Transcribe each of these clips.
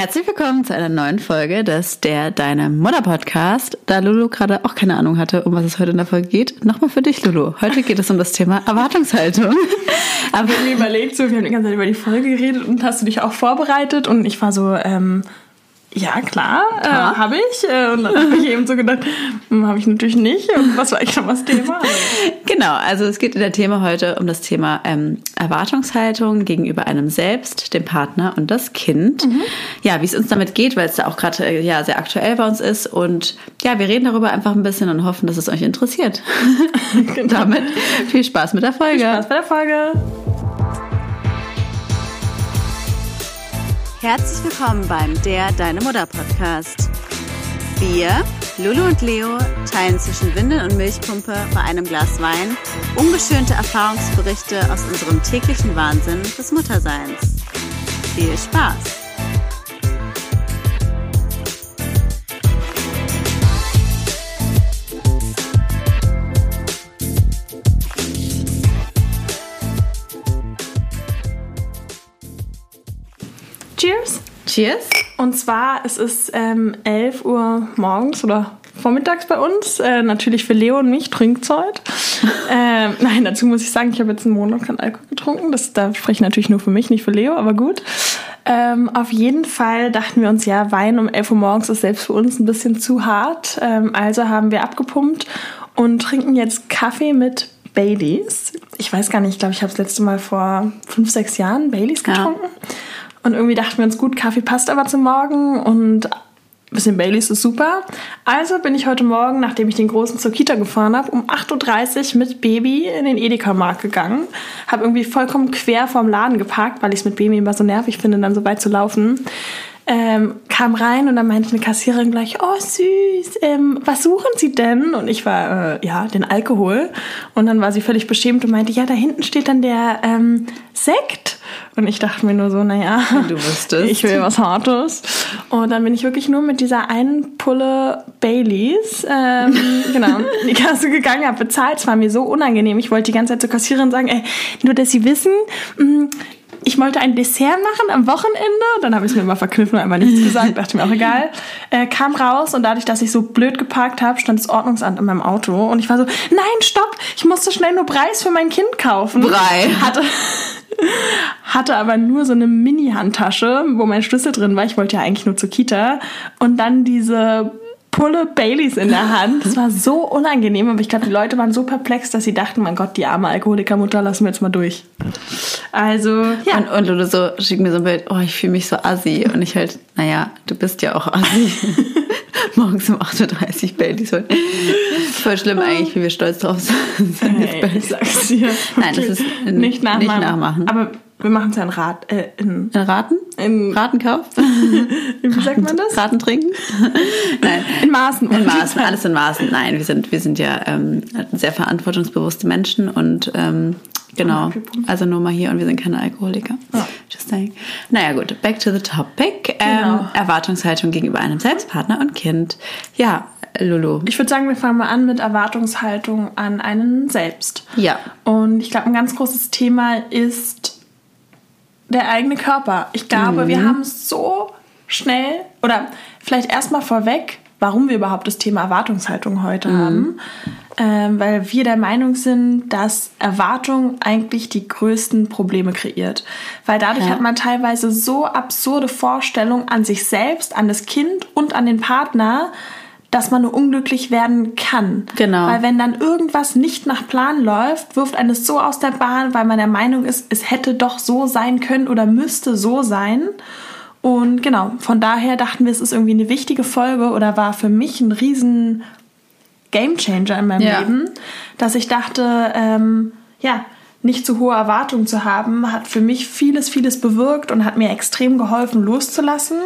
Herzlich willkommen zu einer neuen Folge des Der Deine Mutter Podcast. Da Lulu gerade auch keine Ahnung hatte, um was es heute in der Folge geht, nochmal für dich, Lulu. Heute geht es um das Thema Erwartungshaltung. Aber ich mir überlegt, so, wir haben die ganze Zeit über die Folge geredet und hast du dich auch vorbereitet und ich war so, ähm, ja, klar, äh, habe ich. Äh, und dann habe ich eben so gedacht, hm, habe ich natürlich nicht. Und was war eigentlich noch das Thema? genau, also es geht in der Thema heute um das Thema ähm, Erwartungshaltung gegenüber einem selbst, dem Partner und das Kind. Mhm. Ja, wie es uns damit geht, weil es da auch gerade äh, ja, sehr aktuell bei uns ist. Und ja, wir reden darüber einfach ein bisschen und hoffen, dass es euch interessiert. genau. damit viel Spaß mit der Folge. Viel Spaß bei der Folge. Herzlich willkommen beim Der Deine Mutter Podcast. Wir, Lulu und Leo, teilen zwischen Windel und Milchpumpe bei einem Glas Wein ungeschönte Erfahrungsberichte aus unserem täglichen Wahnsinn des Mutterseins. Viel Spaß! Cheers. Cheers. Und zwar, es ist ähm, 11 Uhr morgens oder vormittags bei uns. Äh, natürlich für Leo und mich Trinkzeit. ähm, nein, dazu muss ich sagen, ich habe jetzt einen Monat keinen Alkohol getrunken. Das, da spreche ich natürlich nur für mich, nicht für Leo, aber gut. Ähm, auf jeden Fall dachten wir uns, ja, Wein um 11 Uhr morgens ist selbst für uns ein bisschen zu hart. Ähm, also haben wir abgepumpt und trinken jetzt Kaffee mit Baileys. Ich weiß gar nicht, ich glaube, ich habe das letzte Mal vor fünf, sechs Jahren Baileys getrunken. Ja. Und irgendwie dachten wir uns, gut, Kaffee passt aber zum Morgen und ein bisschen Baileys ist super. Also bin ich heute Morgen, nachdem ich den Großen zur Kita gefahren habe, um 8.30 Uhr mit Baby in den Edeka-Markt gegangen. Habe irgendwie vollkommen quer vorm Laden geparkt, weil ich es mit Baby immer so nervig finde, dann so weit zu laufen ähm, kam rein und dann meinte eine Kassiererin gleich, oh süß, ähm, was suchen Sie denn? Und ich war, äh, ja, den Alkohol. Und dann war sie völlig beschämt und meinte, ja, da hinten steht dann der ähm, Sekt. Und ich dachte mir nur so, naja, du wüsstest. ich will was Hartes. Und dann bin ich wirklich nur mit dieser einen Pulle Baileys ähm, genau, in die Kasse gegangen, habe bezahlt. Es war mir so unangenehm. Ich wollte die ganze Zeit zur Kassiererin sagen, ey, nur dass Sie wissen, mh, mm, ich wollte ein Dessert machen am Wochenende. Dann habe ich es mir immer verkniffen und einfach nichts gesagt. Dachte mir auch egal. Äh, kam raus und dadurch, dass ich so blöd geparkt habe, stand das Ordnungsamt in meinem Auto. Und ich war so, nein, stopp, ich musste schnell nur Preis für mein Kind kaufen. Brei. Hatte, hatte aber nur so eine Mini-Handtasche, wo mein Schlüssel drin war. Ich wollte ja eigentlich nur zur Kita. Und dann diese Pulle Baileys in der Hand. Das war so unangenehm, aber ich glaube, die Leute waren so perplex, dass sie dachten, mein Gott, die arme Alkoholikermutter, lassen wir jetzt mal durch. Also, ja. Und, und Lulu so, schick mir so ein Bild, oh, ich fühle mich so assi. Und ich halt, naja, du bist ja auch assi. Morgens um 8.30 Uhr Baileys holen. Voll schlimm eigentlich, wie wir stolz drauf sind. Hey, ich sag's dir. Nein, das ist nicht nachmachen. Nicht nachmachen. Aber wir machen es ja in, Rat, äh, in, in Raten? In Ratenkauf? Wie sagt man das? Raten trinken? Nein. In Maßen. In Maßen, alles in Maßen. Nein, wir sind, wir sind ja ähm, sehr verantwortungsbewusste Menschen und ähm, genau. Also nur mal hier und wir sind keine Alkoholiker. Ja. Just saying. Naja gut, back to the topic. Ähm, genau. Erwartungshaltung gegenüber einem Selbstpartner und Kind. Ja, Lulu? Ich würde sagen, wir fangen mal an mit Erwartungshaltung an einen selbst. Ja. Und ich glaube, ein ganz großes Thema ist der eigene Körper. Ich glaube, mhm. wir haben so schnell oder vielleicht erstmal vorweg, warum wir überhaupt das Thema Erwartungshaltung heute mhm. haben. Ähm, weil wir der Meinung sind, dass Erwartung eigentlich die größten Probleme kreiert. Weil dadurch ja. hat man teilweise so absurde Vorstellungen an sich selbst, an das Kind und an den Partner, dass man nur unglücklich werden kann. Genau. Weil wenn dann irgendwas nicht nach Plan läuft, wirft eines so aus der Bahn, weil man der Meinung ist, es hätte doch so sein können oder müsste so sein. Und genau, von daher dachten wir, es ist irgendwie eine wichtige Folge oder war für mich ein riesen Gamechanger in meinem ja. Leben, dass ich dachte, ähm, ja, nicht zu hohe Erwartungen zu haben, hat für mich vieles, vieles bewirkt und hat mir extrem geholfen, loszulassen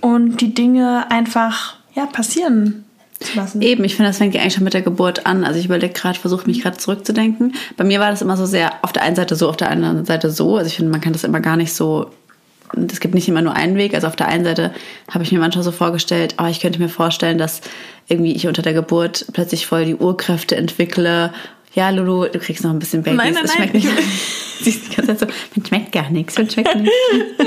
und die Dinge einfach ja, passieren zu lassen. Eben, ich finde, das fängt ja eigentlich schon mit der Geburt an. Also ich überlege gerade, versuche mich gerade zurückzudenken. Bei mir war das immer so sehr auf der einen Seite so, auf der anderen Seite so. Also ich finde, man kann das immer gar nicht so es gibt nicht immer nur einen Weg. Also auf der einen Seite habe ich mir manchmal so vorgestellt, oh, ich könnte mir vorstellen, dass irgendwie ich unter der Geburt plötzlich voll die Urkräfte entwickle ja, Lulu, du kriegst noch ein bisschen Babys. Nein, nein, das nein. schmeckt nicht. Sie ist die ganze Zeit so, man schmeckt gar nichts, man schmeckt nichts.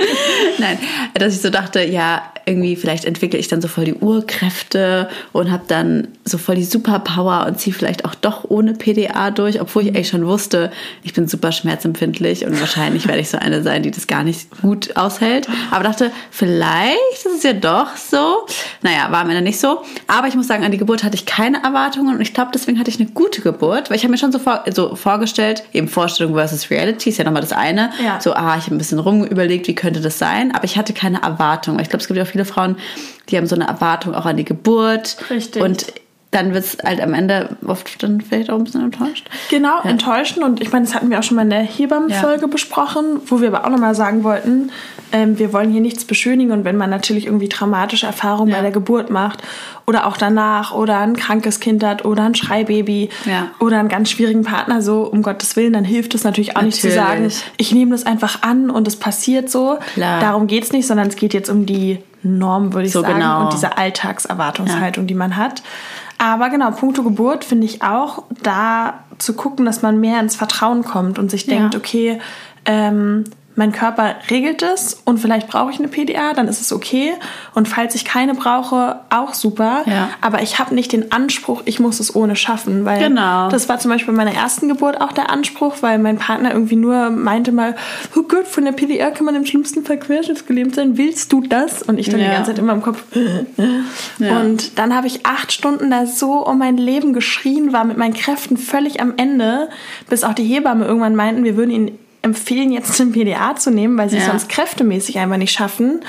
nein, dass ich so dachte, ja, irgendwie vielleicht entwickle ich dann so voll die Urkräfte und habe dann so voll die Superpower und ziehe vielleicht auch doch ohne PDA durch, obwohl ich eigentlich schon wusste, ich bin super schmerzempfindlich und wahrscheinlich werde ich so eine sein, die das gar nicht gut aushält. Aber dachte, vielleicht ist es ja doch so. Naja, war am Ende nicht so. Aber ich muss sagen, an die Geburt hatte ich keine Erwartungen und ich glaube, deswegen hatte ich eine gute Geburt, weil ich habe mir schon so, vor, so vorgestellt, eben Vorstellung versus Reality ist ja nochmal das eine. Ja. So, ah, ich habe ein bisschen rumüberlegt, wie könnte das sein, aber ich hatte keine Erwartung. Ich glaube, es gibt ja auch viele Frauen, die haben so eine Erwartung auch an die Geburt. Richtig. Und dann wird es halt am Ende oft dann vielleicht auch ein bisschen enttäuscht. Genau, enttäuschend. Und ich meine, das hatten wir auch schon mal in der Hebammenfolge Ja. besprochen, wo wir aber auch nochmal sagen wollten, ähm, wir wollen hier nichts beschönigen. Und wenn man natürlich irgendwie traumatische Erfahrungen Ja. bei der Geburt macht oder auch danach oder ein krankes Kind hat oder ein Schreibaby Ja. oder einen ganz schwierigen Partner, so um Gottes Willen, dann hilft es natürlich auch nicht zu sagen, Natürlich. ich nehme das einfach an und es passiert so. Klar. Darum geht es nicht, sondern es geht jetzt um die Norm, würde ich So sagen, genau. und diese Alltagserwartungshaltung, die man hat. Aber genau, puncto Geburt finde ich auch, da zu gucken, dass man mehr ins Vertrauen kommt und sich denkt, Ja. okay, ähm, mein Körper regelt es und vielleicht brauche ich eine PDA, dann ist es okay. Und falls ich keine brauche, auch super. Ja. Aber ich habe nicht den Anspruch, ich muss es ohne schaffen. Weil Genau. das war zum Beispiel bei meiner ersten Geburt auch der Anspruch, weil mein Partner irgendwie nur meinte mal, oh Gott, von der PDA kann man im schlimmsten Fall querschnittsgelähmt sein. Willst du das? Und ich dann die Ja. ganze Zeit immer im Kopf. Ja. Und dann habe ich acht Stunden da so um mein Leben geschrien, war mit meinen Kräften völlig am Ende, bis auch die Hebamme irgendwann meinten, wir würden ihn empfehlen, jetzt den PDA zu nehmen, weil sie es Ja. sonst kräftemäßig einfach nicht schaffen.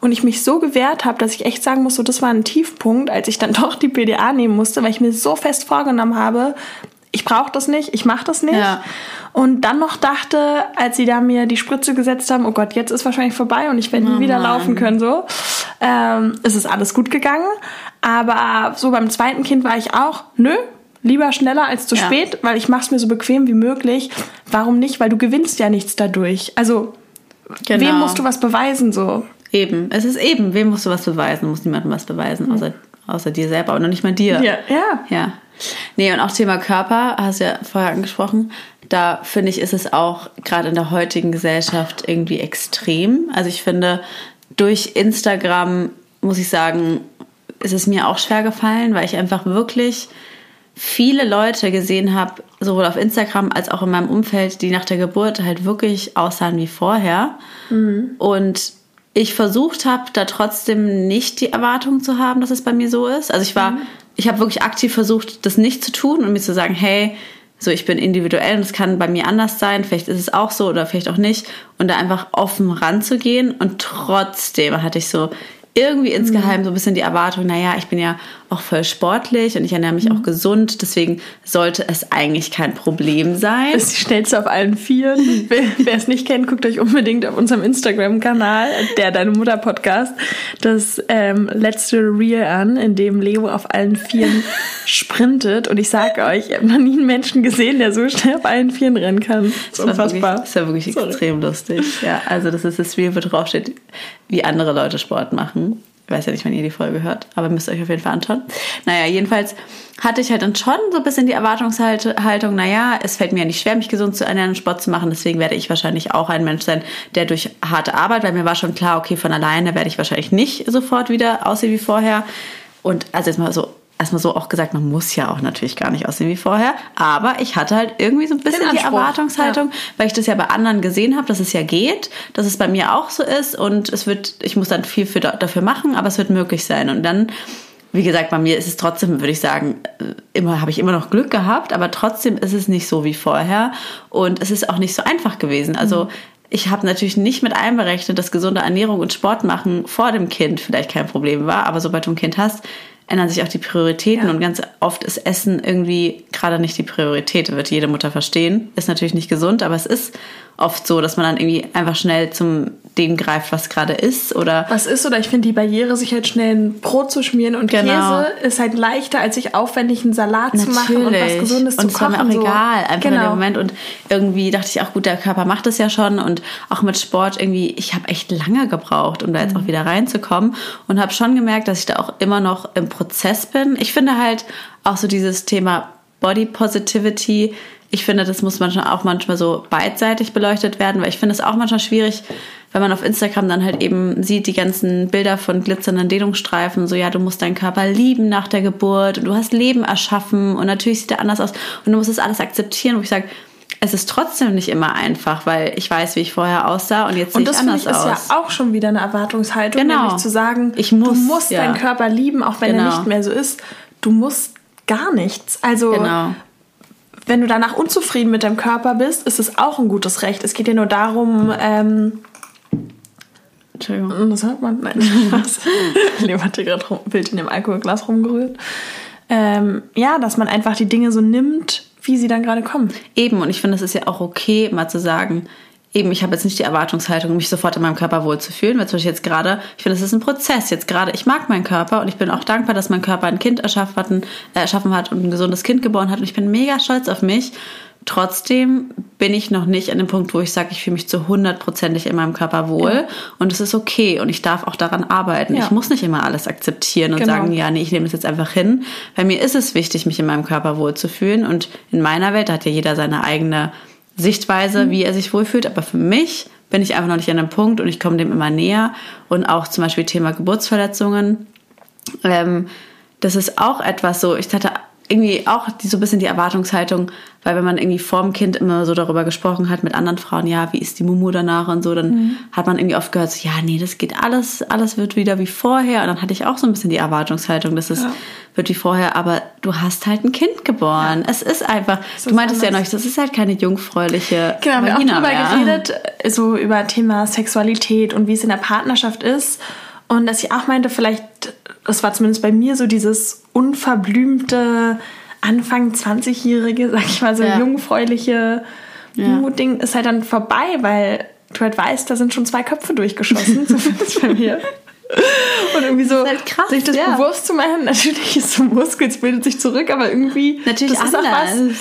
Und ich mich so gewehrt habe, dass ich echt sagen muss, so das war ein Tiefpunkt, als ich dann doch die PDA nehmen musste, weil ich mir so fest vorgenommen habe, ich brauche das nicht, ich mache das nicht. Ja. Und dann noch dachte, als sie da mir die Spritze gesetzt haben, oh Gott, jetzt ist wahrscheinlich vorbei und ich werde nie Oh wieder laufen können, so. Ähm, es ist alles gut gegangen. Aber so beim zweiten Kind war ich auch, nö, lieber schneller als zu Ja. spät, weil ich mache es mir so bequem wie möglich. Warum nicht? Weil du gewinnst ja nichts dadurch. Also, Genau. wem musst du was beweisen, so? Eben, es ist eben, wem musst du was beweisen? Du musst niemandem was beweisen, außer, außer dir selber, aber noch nicht mal dir. Ja, ja. Ja. Nee, und auch Thema Körper, hast du ja vorher angesprochen. Da finde ich, ist es auch gerade in der heutigen Gesellschaft irgendwie extrem. Also ich finde, durch Instagram, muss ich sagen, ist es mir auch schwer gefallen, weil ich einfach wirklich viele Leute gesehen habe, sowohl auf Instagram als auch in meinem Umfeld, die nach der Geburt halt wirklich aussahen wie vorher. Und ich versucht habe, da trotzdem nicht die Erwartung zu haben, dass es bei mir so ist. Also ich war, ich habe wirklich aktiv versucht, das nicht zu tun und mir zu sagen, hey, so ich bin individuell und es kann bei mir anders sein, vielleicht ist es auch so oder vielleicht auch nicht und da einfach offen ranzugehen und trotzdem hatte ich so irgendwie insgeheim so ein bisschen die Erwartung, naja, ich bin ja auch voll sportlich und ich ernähre mich auch gesund, deswegen sollte es eigentlich kein Problem sein. Das ist die schnellste auf allen Vieren. Wer es nicht kennt, guckt euch unbedingt auf unserem Instagram-Kanal, der Deine Mutter Podcast, das ähm, letzte Reel an, in dem Leo auf allen Vieren sprintet. Und ich sage euch, ich habe noch nie einen Menschen gesehen, der so schnell auf allen Vieren rennen kann. Das ist war wirklich, unfassbar. das war wirklich Sorry. extrem lustig. Ja, also das ist das Reel, wo drauf steht, wie andere Leute Sport machen. Ich weiß ja nicht, wann ihr die Folge hört, aber müsst ihr euch auf jeden Fall anschauen. Naja, jedenfalls hatte ich halt dann schon so ein bisschen die Erwartungshaltung, naja, es fällt mir ja nicht schwer, mich gesund zu ernähren und Sport zu machen, deswegen werde ich wahrscheinlich auch ein Mensch sein, der durch harte Arbeit, weil mir war schon klar, okay, von alleine werde ich wahrscheinlich nicht sofort wieder aussehen wie vorher. Und also jetzt mal so erstmal so auch gesagt, man muss ja auch natürlich gar nicht aussehen wie vorher, aber ich hatte halt irgendwie so ein bisschen die Erwartungshaltung, weil ich das ja bei anderen gesehen habe, dass es ja geht, dass es bei mir auch so ist. Und es wird, ich muss dann viel für, dafür machen, aber es wird möglich sein. Und dann wie gesagt, bei mir ist es trotzdem, würde ich sagen, äh, immer habe ich immer noch Glück gehabt, aber trotzdem ist es nicht so wie vorher. Und es ist auch nicht so einfach gewesen. Also ich habe natürlich nicht mit einberechnet, dass gesunde Ernährung und Sport machen vor dem Kind vielleicht kein Problem war, aber sobald du ein Kind hast, ändern sich auch die Prioritäten Ja. und ganz oft ist Essen irgendwie gerade nicht die Priorität, wird jede Mutter verstehen. Ist natürlich nicht gesund, aber es ist oft so, dass man dann irgendwie einfach schnell zum dem greift, was gerade ist oder Was ist, oder ich finde die Barriere, sich halt schnell ein Brot zu schmieren und Genau. Käse, ist halt leichter, als sich aufwendig einen Salat zu machen und was Gesundes und zu es war kochen. mir auch so. egal, einfach in dem genau. Moment. Und irgendwie dachte ich auch, gut, der Körper macht das ja schon. Und auch mit Sport irgendwie, ich habe echt lange gebraucht, um da jetzt auch wieder reinzukommen. Und habe schon gemerkt, dass ich da auch immer noch im Prozess bin. Ich finde halt auch so dieses Thema Body Positivity ich finde, das muss manchmal auch manchmal so beidseitig beleuchtet werden, weil ich finde es auch manchmal schwierig, wenn man auf Instagram dann halt eben sieht die ganzen Bilder von glitzernden Dehnungsstreifen, so ja, du musst deinen Körper lieben nach der Geburt und du hast Leben erschaffen und natürlich sieht er anders aus und du musst das alles akzeptieren, wo ich sage, es ist trotzdem nicht immer einfach, weil ich weiß, wie ich vorher aussah und jetzt sehe ich anders aus. Und das ist ja auch schon wieder eine Erwartungshaltung, genau. nämlich zu sagen, ich muss, du musst ja. deinen Körper lieben, auch wenn genau. er nicht mehr so ist. Du musst gar nichts. Also genau. wenn du danach unzufrieden mit deinem Körper bist, ist es auch ein gutes Recht. Es geht ja nur darum, ähm, Entschuldigung. Das hört man. Nein, Spaß. Leo hat hier gerade wild in dem Alkoholglas rumgerührt. Ähm, ja, dass man einfach die Dinge so nimmt, wie sie dann gerade kommen. Eben, und ich finde, es ist ja auch okay, mal zu sagen, eben, ich habe jetzt nicht die Erwartungshaltung, mich sofort in meinem Körper wohlzufühlen, weil zum Beispiel jetzt gerade, ich finde, es ist ein Prozess. Jetzt gerade, ich mag meinen Körper und ich bin auch dankbar, dass mein Körper ein Kind erschaffen hat, äh, erschaffen hat und ein gesundes Kind geboren hat und ich bin mega stolz auf mich. Trotzdem bin ich noch nicht an dem Punkt, wo ich sage, ich fühle mich zu hundertprozentig in meinem Körper wohl ja. und es ist okay und ich darf auch daran arbeiten. Ja. Ich muss nicht immer alles akzeptieren und genau. sagen, ja, nee, ich nehme das jetzt einfach hin. Bei mir ist es wichtig, mich in meinem Körper wohlzufühlen und in meiner Welt hat ja jeder seine eigene Sichtweise, mhm. wie er sich wohlfühlt, aber für mich bin ich einfach noch nicht an dem Punkt und ich komme dem immer näher und auch zum Beispiel Thema Geburtsverletzungen. Ähm, das ist auch etwas so, ich hatte irgendwie auch die, so ein bisschen die Erwartungshaltung, weil wenn man irgendwie vorm Kind immer so darüber gesprochen hat mit anderen Frauen, ja, wie ist die Mumu danach und so, dann mhm. hat man irgendwie oft gehört, so, ja, nee, das geht alles, alles wird wieder wie vorher. Und dann hatte ich auch so ein bisschen die Erwartungshaltung, dass es ja. wird wie vorher, aber du hast halt ein Kind geboren. Ja. Es ist einfach, das du meintest ja noch, das ist halt keine jungfräuliche Genau, wir haben auch darüber geredet, so über Thema Sexualität und wie es in der Partnerschaft ist. Und dass ich auch meinte, vielleicht, das war zumindest bei mir so dieses unverblümte Anfang 20-jährige, sag ich mal, so ja. jungfräuliche ja. Ding ist halt dann vorbei, weil du halt weißt, da sind schon zwei Köpfe durchgeschossen, zumindest bei mir. Und irgendwie so, halt krass, sich das ja. bewusst zu machen, natürlich ist so Muskel, es bildet sich zurück, aber irgendwie, natürlich das anders. ist auch was.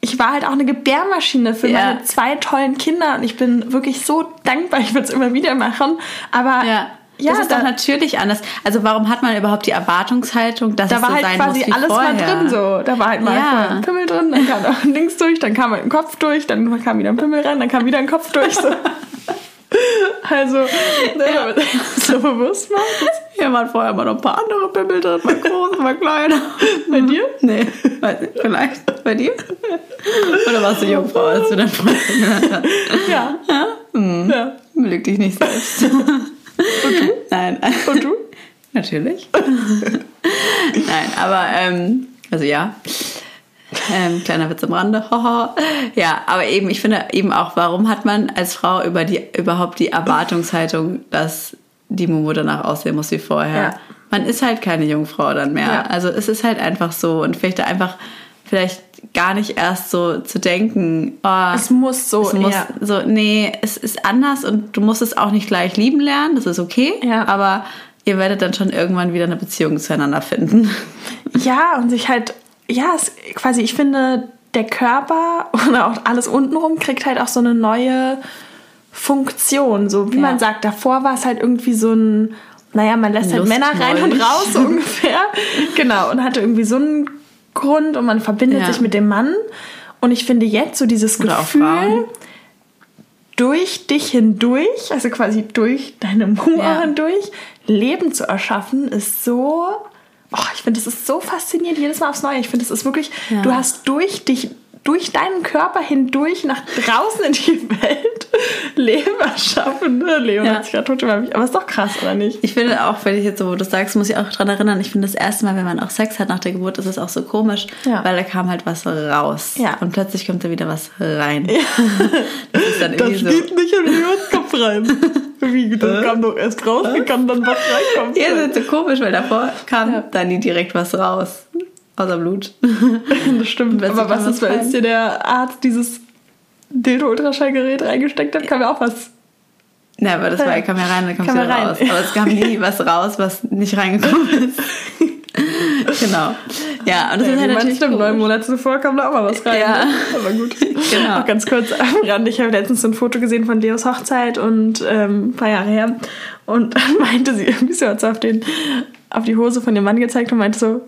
Ich war halt auch eine Gebärmaschine für ja. meine zwei tollen Kinder und ich bin wirklich so dankbar, ich würde es immer wieder machen, aber ja ja, das ist da, doch natürlich anders. Also warum hat man überhaupt die Erwartungshaltung, dass da es so halt sein quasi muss wie alles vorher? mal drin so. Da war halt mal ja. ein Pimmel drin, dann kam noch ein Dings durch, dann kam halt ein Kopf durch, dann kam wieder ein Pimmel rein, dann kam wieder ein Kopf durch. So. Also, ne, ja. so bewusst macht. Hier waren vorher mal noch ein paar andere Pimmel drin, mal groß, mal kleiner. Bei dir? Nee, weiß nicht, vielleicht. Bei dir? Oder warst du Jungfrau, als du dein Freund gehört hast? Ja. Ja? Hm. ja. Belüg dich nicht selbst. Und du? Nein. Und du? Natürlich. Nein, aber ähm, also ja. Ähm, kleiner Witz am Rande. ja, aber eben, ich finde eben auch, warum hat man als Frau über die, überhaupt die Erwartungshaltung, dass die Mumu danach aussehen muss wie vorher? Ja. Man ist halt keine Jungfrau dann mehr. Ja. Also es ist halt einfach so und vielleicht einfach vielleicht gar nicht erst so zu denken, oh, es muss so, es muss ja. so, nee, es ist anders und du musst es auch nicht gleich lieben lernen, das ist okay, ja. aber ihr werdet dann schon irgendwann wieder eine Beziehung zueinander finden. Ja, und sich halt, ja, es, quasi, ich finde, der Körper oder auch alles untenrum kriegt halt auch so eine neue Funktion, so wie ja. man sagt, davor war es halt irgendwie so ein naja, man lässt halt Männer rein und raus so ungefähr. genau, und hatte irgendwie so einen Grund und man verbindet ja. sich mit dem Mann. Und ich finde jetzt so dieses Oder Gefühl, durch dich hindurch, also quasi durch deine Mauer ja. hindurch, Leben zu erschaffen, ist so. Oh, ich finde, das ist so faszinierend jedes Mal aufs Neue. Ich finde, es ist wirklich, ja. du hast durch dich durch deinen Körper hindurch nach draußen in die Welt Leben erschaffen. Ne? Leo ja. hat sich gerade tot über mich. Aber ist doch krass, oder nicht? Ich finde auch, wenn ich jetzt so, wo du sagst, muss ich auch dran erinnern, ich finde das erste Mal, wenn man auch Sex hat nach der Geburt, ist es auch so komisch, ja. weil da kam halt was raus. Ja. Und plötzlich kommt da wieder was rein. Ja. Das ist dann irgendwie das so. geht nicht in Leos Kopf rein. Wie, das kam doch erst raus, wie kann dann was reinkommen? Ja, das ist so komisch, weil davor kam da nie direkt was raus. Außer Blut. das stimmt. Aber was ist, als dir der Arzt dieses Dildo-Ultraschallgerät reingesteckt hat, kam ja auch was. Na, aber das war, kam ja rein, dann kommt es wieder rein. raus. Aber es kam nie was raus, was nicht reingekommen ist. genau. Ja, und das ja, ist halt natürlich stimmt, neun Monate zuvor kam da auch mal was rein. Ja. Ne? Aber gut. genau. Auch ganz kurz am Rand. Ich habe letztens so ein Foto gesehen von Leos Hochzeit und ähm, ein paar Jahre her. Und dann meinte sie irgendwie so, hat sie auf, den, auf die Hose von dem Mann gezeigt und meinte so,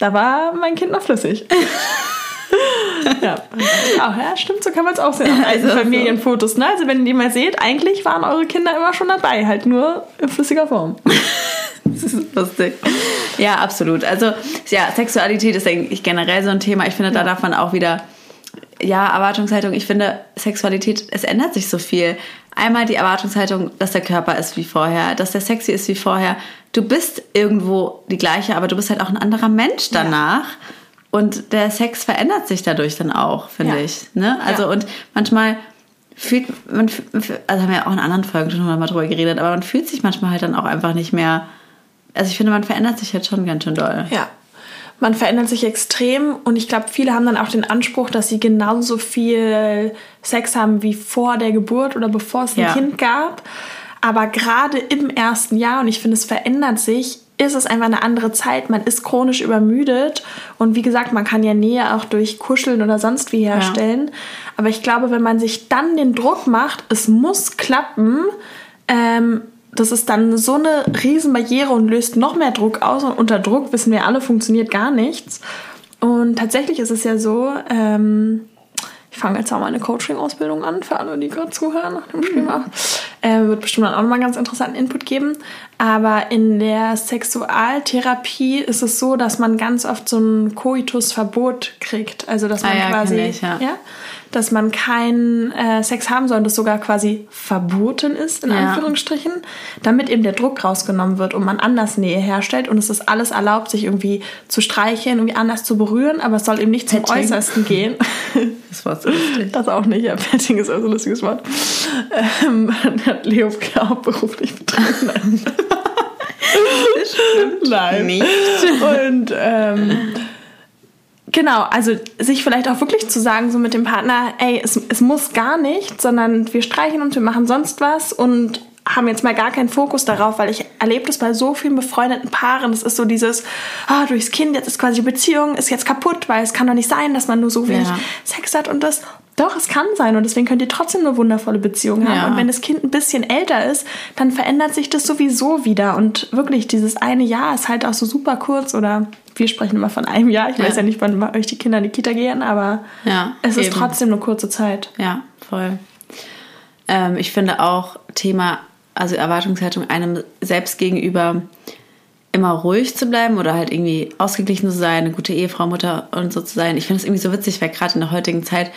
da war mein Kind noch flüssig. ja, auch, ja, stimmt, so kann man es auch sehen. Also Familienfotos, ne? Also wenn ihr die mal seht, eigentlich waren eure Kinder immer schon dabei, halt nur in flüssiger Form. das ist lustig. Ja, absolut. Also ja, Sexualität ist eigentlich generell so ein Thema. Ich finde, da darf man auch wieder ja, Erwartungshaltung, ich finde, Sexualität, es ändert sich so viel. Einmal die Erwartungshaltung, dass der Körper ist wie vorher, dass der sexy ist wie vorher. Du bist irgendwo die gleiche, aber du bist halt auch ein anderer Mensch danach. Ja. Und der Sex verändert sich dadurch dann auch, finde ja. ich. Ne? Also, ja. und manchmal fühlt man, also haben wir ja auch in anderen Folgen schon mal drüber geredet, aber man fühlt sich manchmal halt dann auch einfach nicht mehr. Also, ich finde, man verändert sich halt schon ganz schön doll. Ja, man verändert sich extrem und ich glaube, viele haben dann auch den Anspruch, dass sie genauso viel Sex haben wie vor der Geburt oder bevor es ein ja. Kind gab. Aber gerade im ersten Jahr, und ich finde, es verändert sich, ist es einfach eine andere Zeit. Man ist chronisch übermüdet und wie gesagt, man kann ja Nähe auch durch Kuscheln oder sonst wie herstellen. Ja. Aber ich glaube, wenn man sich dann den Druck macht, es muss klappen, ähm, das ist dann so eine Riesenbarriere und löst noch mehr Druck aus. Und unter Druck wissen wir alle, funktioniert gar nichts. Und tatsächlich ist es ja so, ähm, ich fange jetzt auch mal eine Coaching-Ausbildung an, für alle, die gerade zuhören nach dem Schema. Äh, wird bestimmt dann auch nochmal ganz interessanten Input geben. Aber in der Sexualtherapie ist es so, dass man ganz oft so ein Koitusverbot kriegt. Also, dass man ah, ja, quasi. Ich, ja. ja dass man keinen äh, Sex haben soll und das sogar quasi verboten ist, in ja. Anführungsstrichen, damit eben der Druck rausgenommen wird und man anders Nähe herstellt und es ist alles erlaubt, sich irgendwie zu streicheln, irgendwie anders zu berühren, aber es soll eben nicht zum Petting. Äußersten gehen. Das war so lustig. Das auch nicht, ja, Petting ist also ein lustiges Wort. Ähm, hat Leo beruflich betrieben. das stimmt Nein. nicht. Und ähm, Genau, also sich vielleicht auch wirklich zu sagen, so mit dem Partner, ey, es, es muss gar nicht, sondern wir streichen uns, wir machen sonst was und haben jetzt mal gar keinen Fokus darauf, weil ich erlebe das bei so vielen befreundeten Paaren. Es ist so dieses, ah, durchs Kind, jetzt ist quasi die Beziehung, ist jetzt kaputt, weil es kann doch nicht sein, dass man nur so wenig ja. Sex hat und das. Doch, es kann sein und deswegen könnt ihr trotzdem eine wundervolle Beziehung haben. Ja. Und wenn das Kind ein bisschen älter ist, dann verändert sich das sowieso wieder. Und wirklich, dieses eine Jahr ist halt auch so super kurz oder wir sprechen immer von einem Jahr. Ich ja. weiß ja nicht, wann euch die Kinder in die Kita gehen, aber ja, es ist eben. trotzdem eine kurze Zeit. Ja, voll. Ähm, ich finde auch Thema also Erwartungshaltung einem selbst gegenüber immer ruhig zu bleiben oder halt irgendwie ausgeglichen zu sein, eine gute Ehefrau, Mutter und so zu sein. Ich finde es irgendwie so witzig, weil gerade in der heutigen Zeit,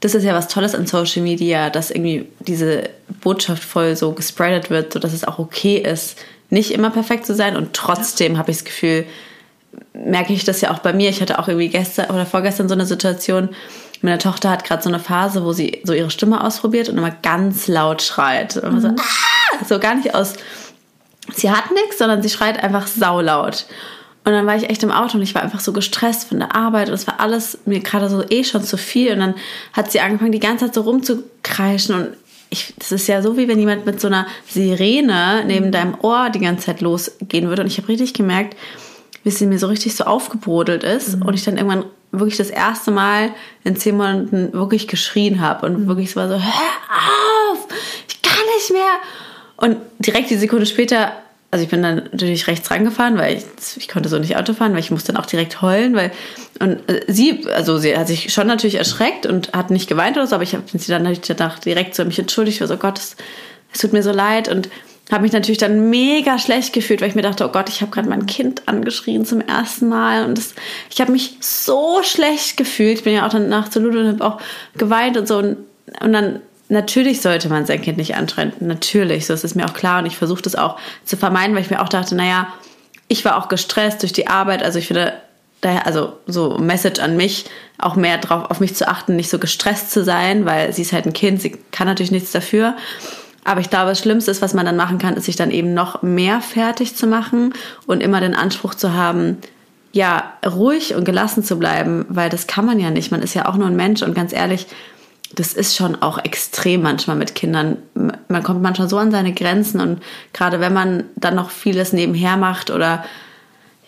das ist ja was Tolles an Social Media, dass irgendwie diese Botschaft voll so gespreadet wird, sodass es auch okay ist, nicht immer perfekt zu sein und trotzdem habe ich das Gefühl, merke ich das ja auch bei mir. Ich hatte auch irgendwie gestern oder vorgestern so eine Situation, meine Tochter hat gerade so eine Phase, wo sie so ihre Stimme ausprobiert und immer ganz laut schreit. Und mhm. so, ah! so gar nicht aus, sie hat nichts, sondern sie schreit einfach saulaut. Und dann war ich echt im Auto und ich war einfach so gestresst von der Arbeit und es war alles mir gerade so eh schon zu viel. Und dann hat sie angefangen, die ganze Zeit so rumzukreischen und ich, das ist ja so, wie wenn jemand mit so einer Sirene neben deinem Ohr die ganze Zeit losgehen würde. Und ich habe richtig gemerkt, wie sie mir so richtig so aufgebrodelt ist mhm. und ich dann irgendwann wirklich das erste Mal in zehn Monaten wirklich geschrien habe und mhm. wirklich so war so, hör auf, ich kann nicht mehr. Und direkt die Sekunde später, also ich bin dann natürlich rechts rangefahren, weil ich, ich konnte so nicht Auto fahren, weil ich musste dann auch direkt heulen, weil und äh, sie, also sie hat sich schon natürlich erschreckt und hat nicht geweint oder so, aber ich habe sie dann natürlich danach direkt so mich entschuldigt, war so Gott, es, es tut mir so leid und habe mich natürlich dann mega schlecht gefühlt, weil ich mir dachte, oh Gott, ich habe gerade mein Kind angeschrien zum ersten Mal und das, ich habe mich so schlecht gefühlt. Ich bin ja auch dann nach zu Ludo und habe auch geweint und so und, und dann natürlich sollte man sein Kind nicht anschreien, natürlich, so ist es mir auch klar und ich versuche das auch zu vermeiden, weil ich mir auch dachte, naja, ich war auch gestresst durch die Arbeit, also ich finde daher, also so Message an mich, auch mehr drauf auf mich zu achten, nicht so gestresst zu sein, weil sie ist halt ein Kind, sie kann natürlich nichts dafür. Aber ich glaube, das Schlimmste ist, was man dann machen kann, ist sich dann eben noch mehr fertig zu machen und immer den Anspruch zu haben, ja, ruhig und gelassen zu bleiben, weil das kann man ja nicht. Man ist ja auch nur ein Mensch und ganz ehrlich, das ist schon auch extrem manchmal mit Kindern. Man kommt manchmal so an seine Grenzen und gerade wenn man dann noch vieles nebenher macht oder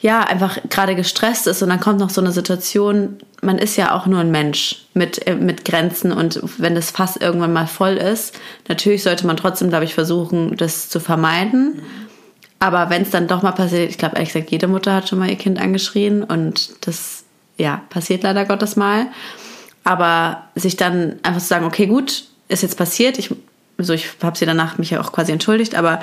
ja, einfach gerade gestresst ist und dann kommt noch so eine Situation, man ist ja auch nur ein Mensch mit, äh, mit Grenzen und wenn das Fass irgendwann mal voll ist, natürlich sollte man trotzdem, glaube ich, versuchen, das zu vermeiden. Aber wenn es dann doch mal passiert, ich glaube ehrlich gesagt, jede Mutter hat schon mal ihr Kind angeschrien und das, ja, passiert leider Gottes mal. Aber sich dann einfach zu sagen, okay, gut, ist jetzt passiert, ich, so, ich habe sie danach mich ja auch quasi entschuldigt, aber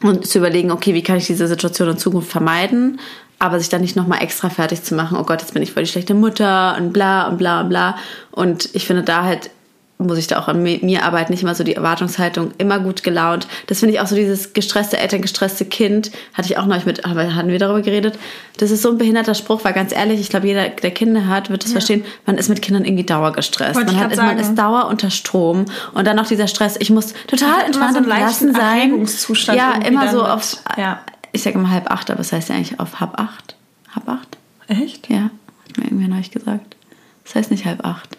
und zu überlegen, okay, wie kann ich diese Situation in Zukunft vermeiden, aber sich dann nicht nochmal extra fertig zu machen, oh Gott, jetzt bin ich voll die schlechte Mutter und bla und bla und bla. Und ich finde da halt muss ich da auch an mir arbeiten, nicht immer so die Erwartungshaltung, immer gut gelaunt. Das finde ich auch so dieses gestresste Eltern, gestresste Kind, hatte ich auch neulich mit, hatten wir darüber geredet. Das ist so ein behinderter Spruch, weil ganz ehrlich, ich glaube, jeder, der Kinder hat, wird das ja. verstehen, man ist mit Kindern irgendwie dauergestresst. Man, hat, man ist Dauer unter Strom und dann noch dieser Stress, ich muss total entspannt so und gelassen sein. Ja, immer so auf, ja. ich sage immer halb acht, aber es das heißt ja eigentlich auf halb acht. Halb acht? Echt? Ja, hat mir irgendwie neulich gesagt. Das heißt nicht halb acht.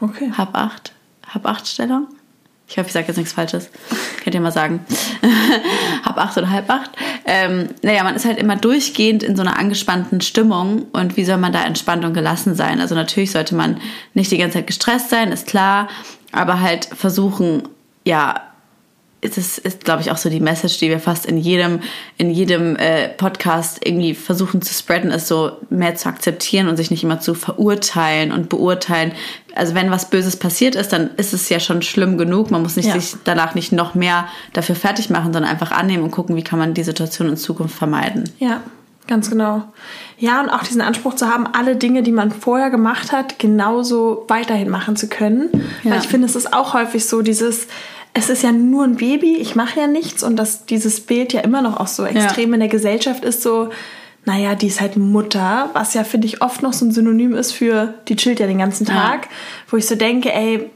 Okay. Halb acht hab acht Stellung. Ich hoffe, ich sage jetzt nichts Falsches. Könnt ihr mal sagen. hab acht oder halb acht. Ähm, naja, man ist halt immer durchgehend in so einer angespannten Stimmung. Und wie soll man da entspannt und gelassen sein? Also natürlich sollte man nicht die ganze Zeit gestresst sein, ist klar. Aber halt versuchen, ja, das ist, glaube ich, auch so die Message, die wir fast in jedem, in jedem äh, Podcast irgendwie versuchen zu spreaden, ist so mehr zu akzeptieren und sich nicht immer zu verurteilen und beurteilen. Also wenn was Böses passiert ist, dann ist es ja schon schlimm genug. Man muss nicht ja. sich danach nicht noch mehr dafür fertig machen, sondern einfach annehmen und gucken, wie kann man die Situation in Zukunft vermeiden. Ja, ganz genau. Ja, und auch diesen Anspruch zu haben, alle Dinge, die man vorher gemacht hat, genauso weiterhin machen zu können. Ja. Weil ich finde, es ist auch häufig so dieses, es ist ja nur ein Baby, ich mache ja nichts und dass dieses Bild ja immer noch auch so extrem ja. in der Gesellschaft ist, so, naja, die ist halt Mutter, was ja, finde ich, oft noch so ein Synonym ist für, die chillt ja den ganzen Tag, ja. wo ich so denke, ey,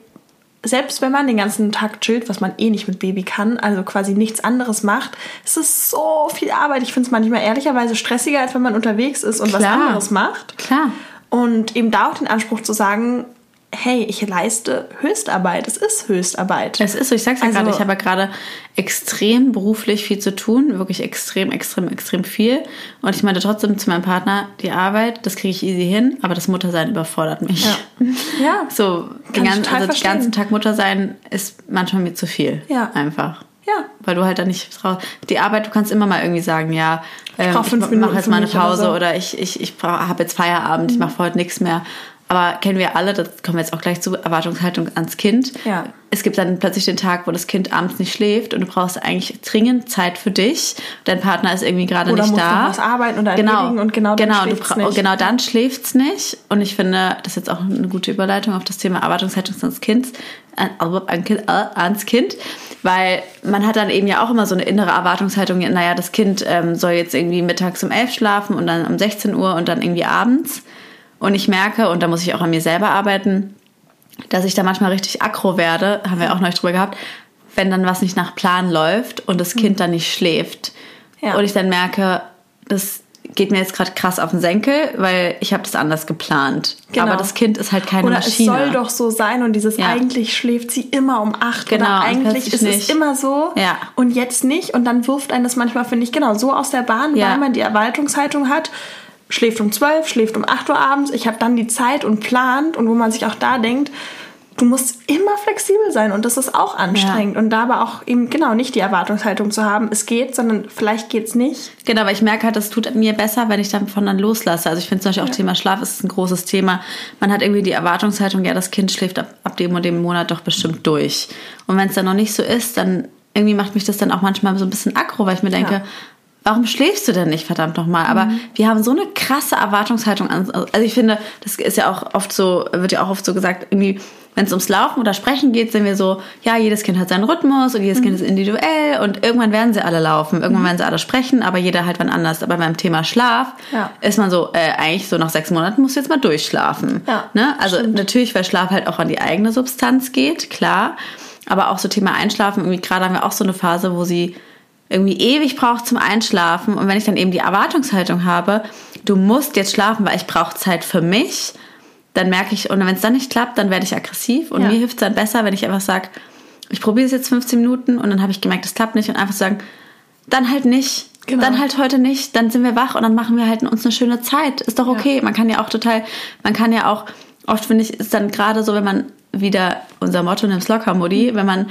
selbst wenn man den ganzen Tag chillt, was man eh nicht mit Baby kann, also quasi nichts anderes macht, ist es so viel Arbeit. Ich finde es manchmal ehrlicherweise stressiger, als wenn man unterwegs ist und Klar. was anderes macht. Klar. Und eben da auch den Anspruch zu sagen, hey, ich leiste Höchstarbeit. Es ist Höchstarbeit. Es ist so, ich sag's ja also, gerade, ich habe ja gerade extrem beruflich viel zu tun, wirklich extrem, extrem, extrem viel. Und ich meinte trotzdem zu meinem Partner, die Arbeit, das kriege ich easy hin, aber das Muttersein überfordert mich. Ja. ja so, den ganzen, also den ganzen Tag Muttersein ist manchmal mir zu viel. Ja. Einfach. Ja. Weil du halt da nicht raus. Die Arbeit, du kannst immer mal irgendwie sagen, ja, ähm, ich, ich mache jetzt mal eine Pause oder, so. oder ich, ich, ich habe jetzt Feierabend, mhm. ich mache heute nichts mehr. Aber kennen wir alle, das kommen wir jetzt auch gleich zu, Erwartungshaltung ans Kind. Ja. Es gibt dann plötzlich den Tag, wo das Kind abends nicht schläft und du brauchst eigentlich dringend Zeit für dich. Dein Partner ist irgendwie gerade nicht musst da. Oder was arbeiten oder genau, und genau dann genau, schläft's nicht. Genau, dann schläft's nicht. Und ich finde, das ist jetzt auch eine gute Überleitung auf das Thema Erwartungshaltung ans Kind, ans Kind, weil man hat dann eben ja auch immer so eine innere Erwartungshaltung, naja, das Kind ähm, soll jetzt irgendwie mittags um elf schlafen und dann um 16 Uhr und dann irgendwie abends. Und ich merke, und da muss ich auch an mir selber arbeiten, dass ich da manchmal richtig aggro werde, haben wir auch noch drüber gehabt, wenn dann was nicht nach Plan läuft und das Kind dann nicht schläft. Ja. Und ich dann merke, das geht mir jetzt gerade krass auf den Senkel, weil ich habe das anders geplant. Genau. Aber das Kind ist halt keine oder Maschine. es soll doch so sein und dieses ja. eigentlich schläft sie immer um acht genau, oder eigentlich ist nicht. es immer so ja. und jetzt nicht und dann wirft einen das manchmal, finde ich, genau so aus der Bahn, ja. weil man die Erwartungshaltung hat, schläft um 12, schläft um 8 Uhr abends. Ich habe dann die Zeit und plant und wo man sich auch da denkt, du musst immer flexibel sein und das ist auch anstrengend. Ja. Und da aber auch eben genau nicht die Erwartungshaltung zu haben, es geht, sondern vielleicht geht es nicht. Genau, aber ich merke halt, das tut mir besser, wenn ich davon dann loslasse. Also ich finde zum Beispiel auch ja. Thema Schlaf ist ein großes Thema. Man hat irgendwie die Erwartungshaltung, ja, das Kind schläft ab, ab dem und dem Monat doch bestimmt durch. Und wenn es dann noch nicht so ist, dann irgendwie macht mich das dann auch manchmal so ein bisschen aggro, weil ich mir denke, ja warum schläfst du denn nicht, verdammt nochmal? Aber mhm. wir haben so eine krasse Erwartungshaltung an. Also ich finde, das ist ja auch oft so, wird ja auch oft so gesagt, irgendwie, wenn es ums Laufen oder Sprechen geht, sind wir so, ja, jedes Kind hat seinen Rhythmus und jedes mhm. Kind ist individuell und irgendwann werden sie alle laufen, irgendwann mhm. werden sie alle sprechen, aber jeder halt wann anders. Aber beim Thema Schlaf ja. ist man so, äh, eigentlich so nach sechs Monaten musst du jetzt mal durchschlafen. Ja, ne? Also stimmt. natürlich, weil Schlaf halt auch an die eigene Substanz geht, klar. Aber auch so Thema Einschlafen, irgendwie gerade haben wir auch so eine Phase, wo sie irgendwie ewig braucht zum Einschlafen und wenn ich dann eben die Erwartungshaltung habe, du musst jetzt schlafen, weil ich brauche Zeit für mich, dann merke ich, und wenn es dann nicht klappt, dann werde ich aggressiv und ja. mir hilft es dann besser, wenn ich einfach sage, ich probiere es jetzt 15 Minuten und dann habe ich gemerkt, es klappt nicht und einfach sagen, dann halt nicht. Genau. Dann halt heute nicht, dann sind wir wach und dann machen wir halt uns eine schöne Zeit. Ist doch okay. Ja. Man kann ja auch total, man kann ja auch, oft finde ich, ist dann gerade so, wenn man wieder unser Motto nimmst locker, Modi, wenn man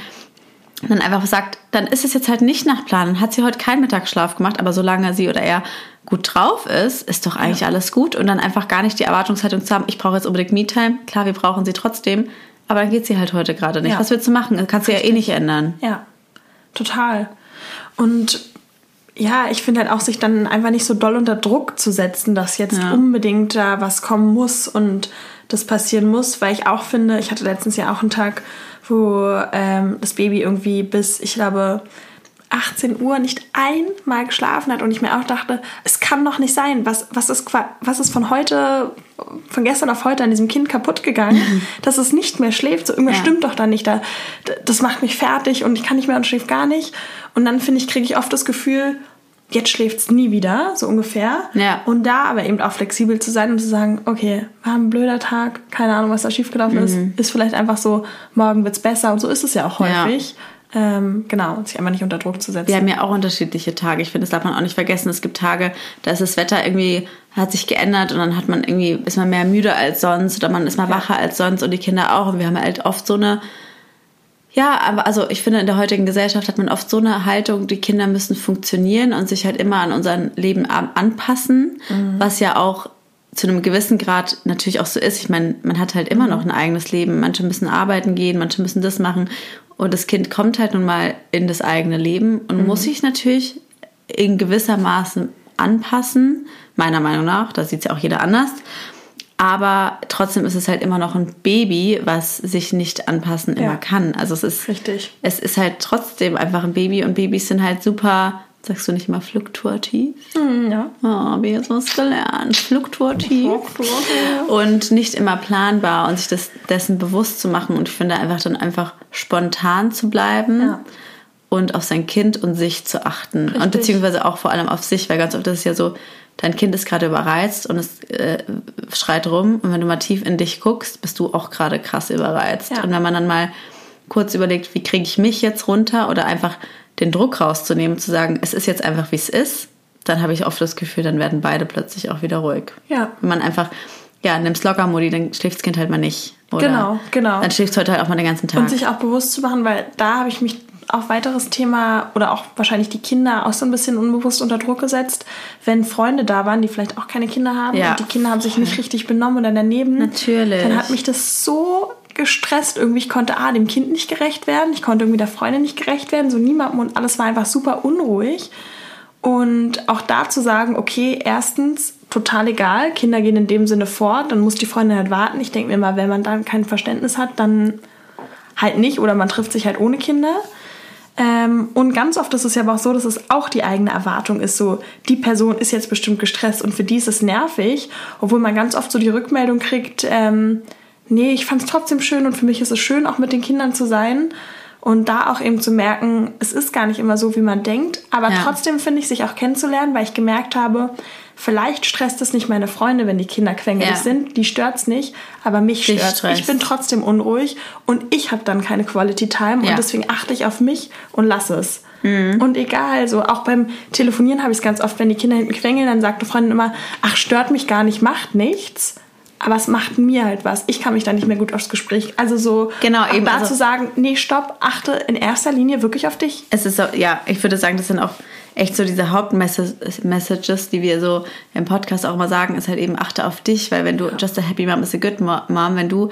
dann einfach sagt, dann ist es jetzt halt nicht nach Plan. Dann hat sie heute keinen Mittagsschlaf gemacht, aber solange sie oder er gut drauf ist, ist doch eigentlich ja. alles gut. Und dann einfach gar nicht die Erwartungshaltung zu haben, ich brauche jetzt unbedingt Me-Time. Klar, wir brauchen sie trotzdem, aber dann geht sie halt heute gerade nicht. Ja. Was willst du machen? Das kannst du ja eh nicht ändern. Ja, total. Und ja, ich finde halt auch, sich dann einfach nicht so doll unter Druck zu setzen, dass jetzt ja. unbedingt da was kommen muss und das passieren muss, weil ich auch finde, ich hatte letztens ja auch einen Tag, wo ähm, das Baby irgendwie bis, ich glaube, 18 Uhr nicht einmal geschlafen hat und ich mir auch dachte, es kann doch nicht sein, was, was, ist, was ist von heute, von gestern auf heute an diesem Kind kaputt gegangen, mhm. dass es nicht mehr schläft. So irgendwas ja. stimmt doch da nicht. Da, das macht mich fertig und ich kann nicht mehr und schläft gar nicht. Und dann finde ich, kriege ich oft das Gefühl, jetzt schläft es nie wieder, so ungefähr. Ja. Und da aber eben auch flexibel zu sein und zu sagen, okay, war ein blöder Tag, keine Ahnung, was da schiefgelaufen mhm. ist, ist vielleicht einfach so, morgen wird es besser und so ist es ja auch häufig. Ja. Ähm, genau, und sich einfach nicht unter Druck zu setzen. Wir haben ja auch unterschiedliche Tage. Ich finde, das darf man auch nicht vergessen. Es gibt Tage, da ist das Wetter irgendwie, hat sich geändert und dann hat man irgendwie, ist man mehr müde als sonst oder man ist mal wacher als sonst und die Kinder auch. Und wir haben halt oft so eine, ja, aber also ich finde, in der heutigen Gesellschaft hat man oft so eine Haltung, die Kinder müssen funktionieren und sich halt immer an unser Leben anpassen, mhm. was ja auch zu einem gewissen Grad natürlich auch so ist. Ich meine, man hat halt immer mhm. noch ein eigenes Leben. Manche müssen arbeiten gehen, manche müssen das machen. Und das Kind kommt halt nun mal in das eigene Leben und mhm. muss sich natürlich in gewisser Maße anpassen, meiner Meinung nach. Da sieht es ja auch jeder anders. Aber trotzdem ist es halt immer noch ein Baby, was sich nicht anpassen ja. immer kann. Also es ist richtig. Es ist halt trotzdem einfach ein Baby und Babys sind halt super Sagst du nicht immer fluktuativ? Mm, ja. Oh, habe ich jetzt was gelernt. Fluktuativ. Fluktuativ. Und nicht immer planbar und sich das, dessen bewusst zu machen. Und ich finde einfach dann einfach spontan zu bleiben. Ja. Und auf sein Kind und sich zu achten. Richtig. Und beziehungsweise auch vor allem auf sich, weil ganz oft ist es ja so, dein Kind ist gerade überreizt und es äh, schreit rum. Und wenn du mal tief in dich guckst, bist du auch gerade krass überreizt. Ja. Und wenn man dann mal kurz überlegt, wie kriege ich mich jetzt runter oder einfach den Druck rauszunehmen, zu sagen, es ist jetzt einfach, wie es ist, dann habe ich oft das Gefühl, dann werden beide plötzlich auch wieder ruhig. Ja. Wenn man einfach, ja, nimmst locker Modi, dann schläft das Kind halt mal nicht. Oder genau, genau. Dann schläft es heute halt auch mal den ganzen Tag. Und sich auch bewusst zu machen, weil da habe ich mich auch weiteres Thema oder auch wahrscheinlich die Kinder auch so ein bisschen unbewusst unter Druck gesetzt, wenn Freunde da waren, die vielleicht auch keine Kinder haben ja. und die Kinder haben sich nicht richtig benommen oder daneben. Natürlich. Dann hat mich das so gestresst. Irgendwie, ich konnte A, dem Kind nicht gerecht werden, ich konnte irgendwie der Freundin nicht gerecht werden, so niemandem und alles war einfach super unruhig. Und auch da zu sagen, okay, erstens, total egal, Kinder gehen in dem Sinne fort, dann muss die Freundin halt warten. Ich denke mir mal, wenn man dann kein Verständnis hat, dann halt nicht oder man trifft sich halt ohne Kinder. Ähm, und ganz oft ist es ja aber auch so, dass es auch die eigene Erwartung ist, so die Person ist jetzt bestimmt gestresst und für die ist es nervig, obwohl man ganz oft so die Rückmeldung kriegt, ähm, nee, ich fand es trotzdem schön und für mich ist es schön, auch mit den Kindern zu sein. Und da auch eben zu merken, es ist gar nicht immer so, wie man denkt. Aber ja. trotzdem finde ich, sich auch kennenzulernen, weil ich gemerkt habe, vielleicht stresst es nicht meine Freunde, wenn die Kinder quengelig ja. sind. Die stört es nicht, aber mich stört Ich bin trotzdem unruhig und ich habe dann keine Quality Time ja. und deswegen achte ich auf mich und lasse es. Mhm. Und egal, so auch beim Telefonieren habe ich es ganz oft, wenn die Kinder hinten quengeln, dann sagt eine Freundin immer, ach, stört mich gar nicht, macht nichts aber es macht mir halt was. Ich kann mich da nicht mehr gut aufs Gespräch. Also so genau, eben, da also, zu sagen, nee, stopp, achte in erster Linie wirklich auf dich. Es ist so, ja, ich würde sagen, das sind auch echt so diese Hauptmessages, die wir so im Podcast auch immer sagen, ist halt eben achte auf dich, weil wenn du just a happy mom is a good mom, wenn du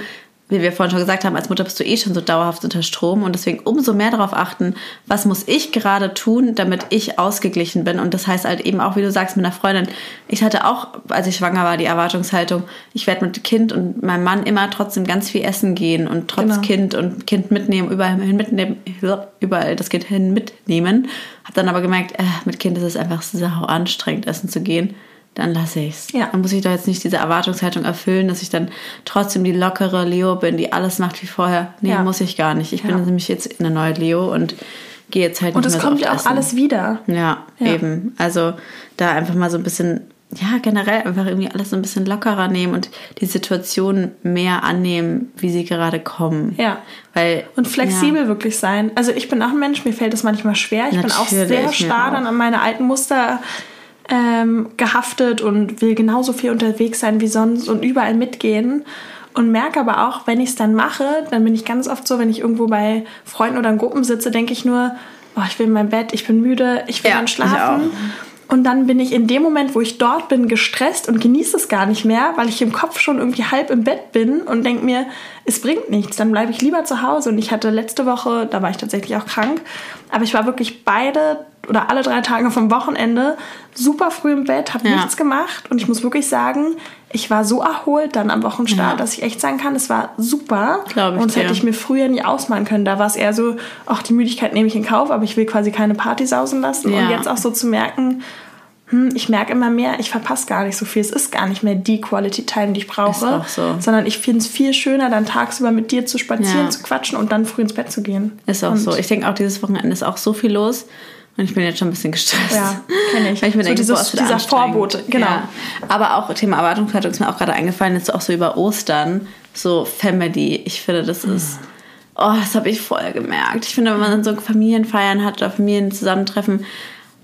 wie wir vorhin schon gesagt haben, als Mutter bist du eh schon so dauerhaft unter Strom und deswegen umso mehr darauf achten, was muss ich gerade tun, damit ich ausgeglichen bin. Und das heißt halt eben auch, wie du sagst, mit einer Freundin. Ich hatte auch, als ich schwanger war, die Erwartungshaltung, ich werde mit Kind und meinem Mann immer trotzdem ganz viel essen gehen und trotz genau. Kind und Kind mitnehmen, überall hin mitnehmen, überall das Kind hin mitnehmen. Hab dann aber gemerkt, äh, mit Kind ist es einfach sau anstrengend, essen zu gehen dann lasse ich's. Ja. Dann muss ich doch jetzt nicht diese Erwartungshaltung erfüllen, dass ich dann trotzdem die lockere Leo bin, die alles macht wie vorher. Nee, ja. muss ich gar nicht. Ich ja. bin nämlich jetzt eine neue Leo und gehe jetzt halt und nicht Und es kommt ja auch essen. alles wieder. Ja, ja, eben. Also da einfach mal so ein bisschen, ja, generell einfach irgendwie alles so ein bisschen lockerer nehmen und die Situation mehr annehmen, wie sie gerade kommen. Ja. Weil, und flexibel ja. wirklich sein. Also ich bin auch ein Mensch, mir fällt das manchmal schwer. Ich Natürlich, bin auch sehr starr dann an meine alten Muster ähm, gehaftet und will genauso viel unterwegs sein wie sonst und überall mitgehen. und merke aber auch, wenn ich es dann mache, dann bin ich ganz oft so, wenn ich irgendwo bei Freunden oder in Gruppen sitze, denke ich nur, oh, ich will in mein Bett, ich bin müde, ich will Ja, dann schlafen. Und dann bin ich in dem Moment, wo ich dort bin, gestresst und genieße es gar nicht mehr, weil ich im Kopf schon irgendwie halb im Bett bin und denke mir, es bringt nichts, dann bleibe ich lieber zu Hause. Und ich hatte letzte Woche, da war ich tatsächlich auch krank, aber ich war wirklich beide oder alle drei Tage vom Wochenende super früh im Bett, habe Ja. nichts gemacht und ich muss wirklich sagen, ich war so erholt dann am Wochenstart, Ja. dass ich echt sagen kann, es war super. Glaub ich und das dir. hätte ich mir früher nie ausmalen können. Da war es eher so, ach, die Müdigkeit nehme ich in Kauf, aber ich will quasi keine Party sausen lassen. Ja. Und jetzt auch so zu merken, hm, ich merke immer mehr, ich verpasse gar nicht so viel. Es ist gar nicht mehr die Quality Time, die ich brauche. Ist auch so. Sondern ich finde es viel schöner, dann tagsüber mit dir zu spazieren, Ja. zu quatschen und dann früh ins Bett zu gehen. Ist auch und, so. Ich denke auch, dieses Wochenende ist auch so viel los. Und ich bin jetzt schon ein bisschen gestresst. Ja, kenn ich. Weil ich mir So denke, dieses- boah, dieser. Vorbote, genau. Ja. Aber auch Thema Erwartungshaltung ist mir auch gerade eingefallen, jetzt auch so über Ostern, so Family. Ich finde, das ist, oh, das habe ich voll gemerkt. Ich finde, wenn man dann so Familienfeiern hat oder Familienzusammentreffen,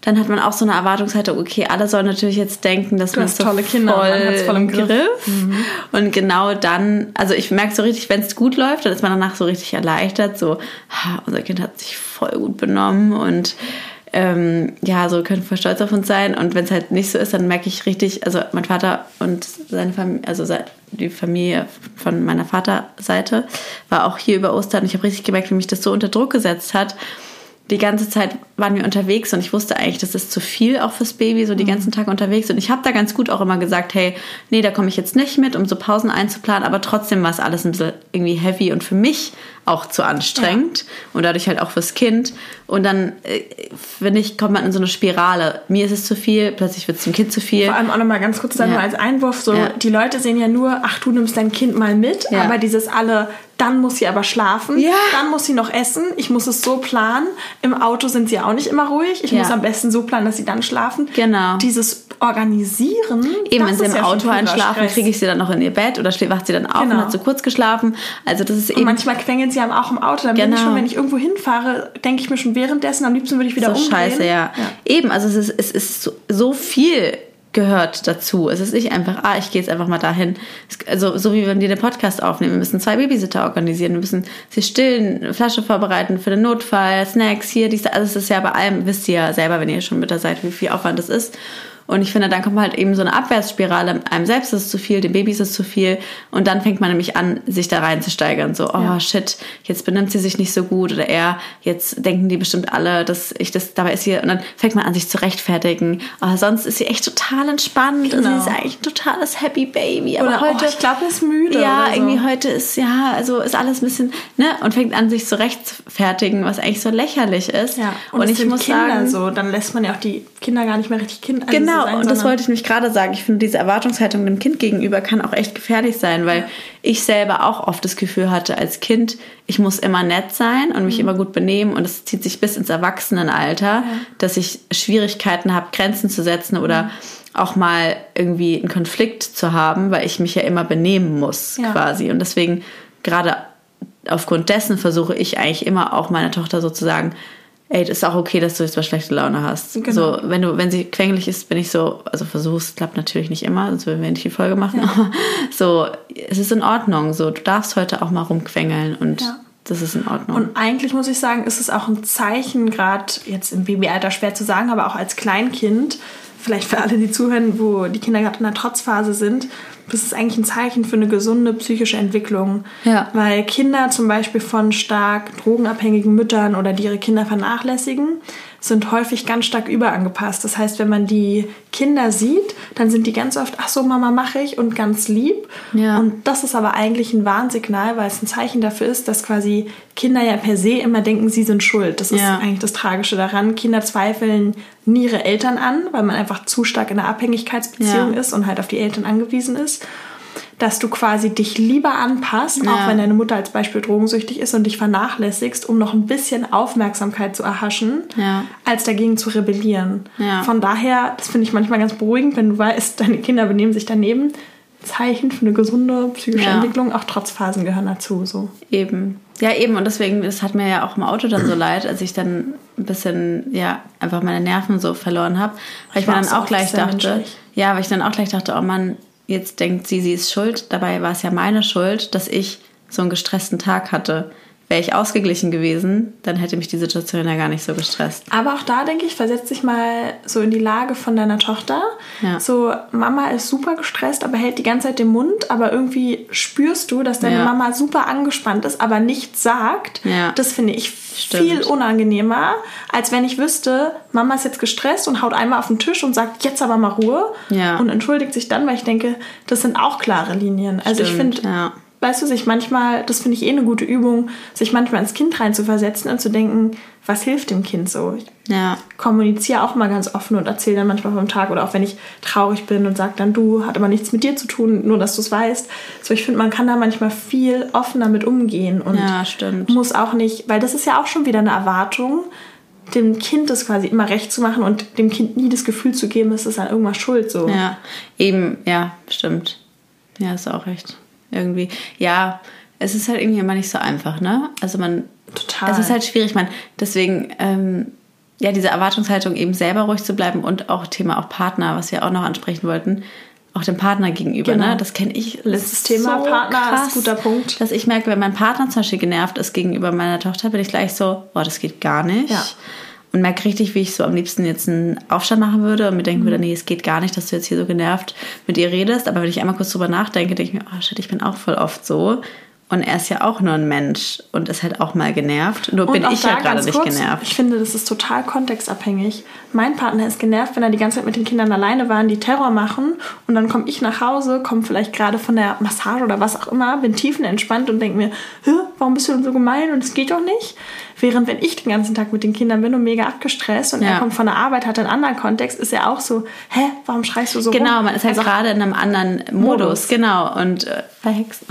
dann hat man auch so eine Erwartungshaltung, okay, alle sollen natürlich jetzt denken, dass man so tolle Kinder, voll, man voll im Griff. Mhm. Und genau dann, also ich merke so richtig, wenn es gut läuft, dann ist man danach so richtig erleichtert, so, ha, unser Kind hat sich voll gut benommen und ähm, ja, so können voll stolz auf uns sein. Und wenn es halt nicht so ist, dann merke ich richtig, also mein Vater und seine Familie, also die Familie von meiner Vaterseite war auch hier über Ostern. Ich habe richtig gemerkt, wie mich das so unter Druck gesetzt hat. Die ganze Zeit waren wir unterwegs und ich wusste eigentlich, das ist zu viel auch fürs Baby, so die ganzen Tage unterwegs. Und ich habe da ganz gut auch immer gesagt, hey, nee, da komme ich jetzt nicht mit, um so Pausen einzuplanen. Aber trotzdem war es alles ein bisschen irgendwie heavy und für mich auch zu anstrengend und dadurch halt auch fürs Kind. Und dann, äh, finde ich, kommt man in so eine Spirale. Mir ist es zu viel, plötzlich wird es dem Kind zu viel. Vor allem auch nochmal ganz kurz dann Ja. nur als Einwurf, so Ja. die Leute sehen ja nur, ach, du nimmst dein Kind mal mit, Ja. aber dieses alle, dann muss sie aber schlafen, Ja. dann muss sie noch essen, ich muss es so planen. Im Auto sind sie auch nicht immer ruhig, ich Ja. muss am besten so planen, dass sie dann schlafen. Genau. Dieses Organisieren, Eben, wenn sie im ja Auto einschlafen, kriege ich sie dann noch in ihr Bett oder wacht sie dann auf Genau. und hat zu kurz geschlafen. Also das ist Und eben manchmal quengeln sie einem auch im Auto. Dann bin Genau. ich schon, wenn ich irgendwo hinfahre, denke ich mir schon währenddessen, am liebsten würde ich wieder so umdrehen. scheiße, ja. Eben, also es ist, es ist so, so viel gehört dazu. Es ist nicht einfach, ah, ich gehe jetzt einfach mal dahin. Also so wie wenn wir den Podcast aufnehmen. Wir müssen zwei Babysitter organisieren. Wir müssen sie stillen, eine Flasche vorbereiten für den Notfall, Snacks hier, dies, also es ist ja bei allem, wisst ihr ja selber, wenn ihr schon mit da seid, wie viel Aufwand das ist. Und ich finde, dann kommt halt eben so eine Abwärtsspirale. Einem selbst ist es zu viel, dem Baby ist es zu viel. Und dann fängt man nämlich an, sich da reinzusteigern. So, oh shit, jetzt benimmt sie sich nicht so gut. Oder er, jetzt denken die bestimmt alle, dass ich das, dabei ist sie, und dann fängt man an, sich zu rechtfertigen. Oh, sonst ist sie echt total entspannt. Genau. Sie ist eigentlich ein totales Happy Baby. Aber Oder heute, oh, ich glaube, ist müde. ja, so. irgendwie heute ist, ja, also ist alles ein bisschen, ne? Und fängt an, sich zu rechtfertigen, was eigentlich so lächerlich ist. Ja, und, es sind Kinder so, dann lässt man ja auch die Kinder gar nicht mehr richtig Kind also Genau, sein, und das wollte ich nämlich gerade sagen. Ich finde, diese Erwartungshaltung dem Kind gegenüber kann auch echt gefährlich sein, weil ich selber auch oft das Gefühl hatte als Kind, ich muss immer nett sein und mich Mhm. immer gut benehmen und es zieht sich bis ins Erwachsenenalter, dass ich Schwierigkeiten habe, Grenzen zu setzen oder Mhm. auch mal irgendwie einen Konflikt zu haben, weil ich mich ja immer benehmen muss Ja. quasi. Und deswegen gerade aufgrund dessen versuche ich eigentlich immer auch meiner Tochter so zu sagen, ey, das ist auch okay, dass du jetzt mal schlechte Laune hast. Genau. So, wenn du, wenn sie quengelig ist, bin ich so, also versuch's, klappt natürlich nicht immer, sonst würden wir nicht die Folge machen. Aber so, es ist in Ordnung. So, du darfst heute auch mal rumquengeln und Ja. das ist in Ordnung. Und eigentlich muss ich sagen, ist es auch ein Zeichen, gerade jetzt im Babyalter schwer zu sagen, aber auch als Kleinkind, vielleicht für alle, die zuhören, wo die Kinder gerade in der Trotzphase sind, das ist eigentlich ein Zeichen für eine gesunde psychische Entwicklung. Ja. Weil Kinder zum Beispiel von stark drogenabhängigen Müttern oder die ihre Kinder vernachlässigen, sind häufig ganz stark überangepasst. Das heißt, wenn man die Kinder sieht, dann sind die ganz oft, ach so, Mama, mache ich und ganz lieb. Ja. Und das ist aber eigentlich ein Warnsignal, weil es ein Zeichen dafür ist, dass quasi Kinder ja per se immer denken, sie sind schuld. Das ist Ja. eigentlich das Tragische daran. Kinder zweifeln nie ihre Eltern an, weil man einfach zu stark in einer Abhängigkeitsbeziehung Ja. ist und halt auf die Eltern angewiesen ist. Dass du quasi dich lieber anpasst, Ja. auch wenn deine Mutter als Beispiel drogensüchtig ist und dich vernachlässigst, um noch ein bisschen Aufmerksamkeit zu erhaschen, Ja. als dagegen zu rebellieren. Ja. Von daher, das finde ich manchmal ganz beruhigend, wenn du weißt, deine Kinder benehmen sich daneben. Zeichen für eine gesunde psychische. Entwicklung, auch Trotzphasen gehören dazu. So. Eben. Ja, eben. Und deswegen, das hat mir ja auch im Auto dann so leid, als ich dann ein bisschen, ja, einfach meine Nerven so verloren habe. Weil ich mir dann auch gleich dachte, menschlich. ja, weil ich dann auch gleich dachte, oh Mann, jetzt denkt sie, sie ist schuld. Dabei war es ja meine Schuld, dass ich so einen gestressten Tag hatte. Wäre ich ausgeglichen gewesen, dann hätte mich die Situation ja gar nicht so gestresst. Aber auch da denke ich, versetz dich mal so in die Lage von deiner Tochter. Ja. So, Mama ist super gestresst, aber hält die ganze Zeit den Mund, aber irgendwie spürst du, dass deine ja. Mama super angespannt ist, aber nichts sagt. Ja. Das finde ich Stimmt. viel unangenehmer, als wenn ich wüsste, Mama ist jetzt gestresst und haut einmal auf den Tisch und sagt, jetzt aber mal Ruhe. Ja. Und entschuldigt sich dann, weil ich denke, das sind auch klare Linien. Also Stimmt, ich finde, ja weißt du, sich manchmal, das finde ich eh eine gute Übung, sich manchmal ins Kind reinzuversetzen und zu denken, was hilft dem Kind so? Ich ja. kommuniziere auch mal ganz offen und erzähle dann manchmal vom Tag oder auch wenn ich traurig bin und sage dann, du, hat aber nichts mit dir zu tun, nur dass du es weißt. So, ich finde, man kann da manchmal viel offener mit umgehen und ja, muss auch nicht, weil das ist ja auch schon wieder eine Erwartung, dem Kind das quasi immer recht zu machen und dem Kind nie das Gefühl zu geben, es ist an irgendwas schuld. So. Ja, eben, ja, stimmt. Ja, ist auch recht irgendwie. Ja, es ist halt irgendwie immer nicht so einfach, ne? Also man. Total. Es ist halt schwierig, man. Deswegen, ähm, ja, diese Erwartungshaltung eben selber ruhig zu bleiben und auch Thema auch Partner, was wir auch noch ansprechen wollten, auch dem Partner gegenüber, ne? genau. ne? Das kenne ich. Letztes Thema so Partner krass, ist guter Punkt. Dass ich merke, wenn mein Partner zum Beispiel genervt ist gegenüber meiner Tochter, bin ich gleich so, boah, das geht gar nicht. Ja und merke richtig, wie ich so am liebsten jetzt einen Aufstand machen würde und mir denken würde, mhm. nee, es geht gar nicht, dass du jetzt hier so genervt mit ihr redest. Aber wenn ich einmal kurz drüber nachdenke, denke ich mir, oh shit, ich bin auch voll oft so. Und er ist ja auch nur ein Mensch und ist halt auch mal genervt. Nur und bin ich ja gerade nicht kurz, genervt. Ich finde, das ist total kontextabhängig. Mein Partner ist genervt, wenn er die ganze Zeit mit den Kindern alleine war, die Terror machen. Und dann komme ich nach Hause, komme vielleicht gerade von der Massage oder was auch immer, bin tiefenentspannt und denke mir, warum bist du denn so gemein und es geht doch nicht. Während wenn ich den ganzen Tag mit den Kindern bin und mega abgestresst und ja. er kommt von der Arbeit, hat einen anderen Kontext, ist er auch so, hä, warum schreist du so Genau, rum? man ist halt also gerade in einem anderen Modus, Modus. genau. Und äh, verhext.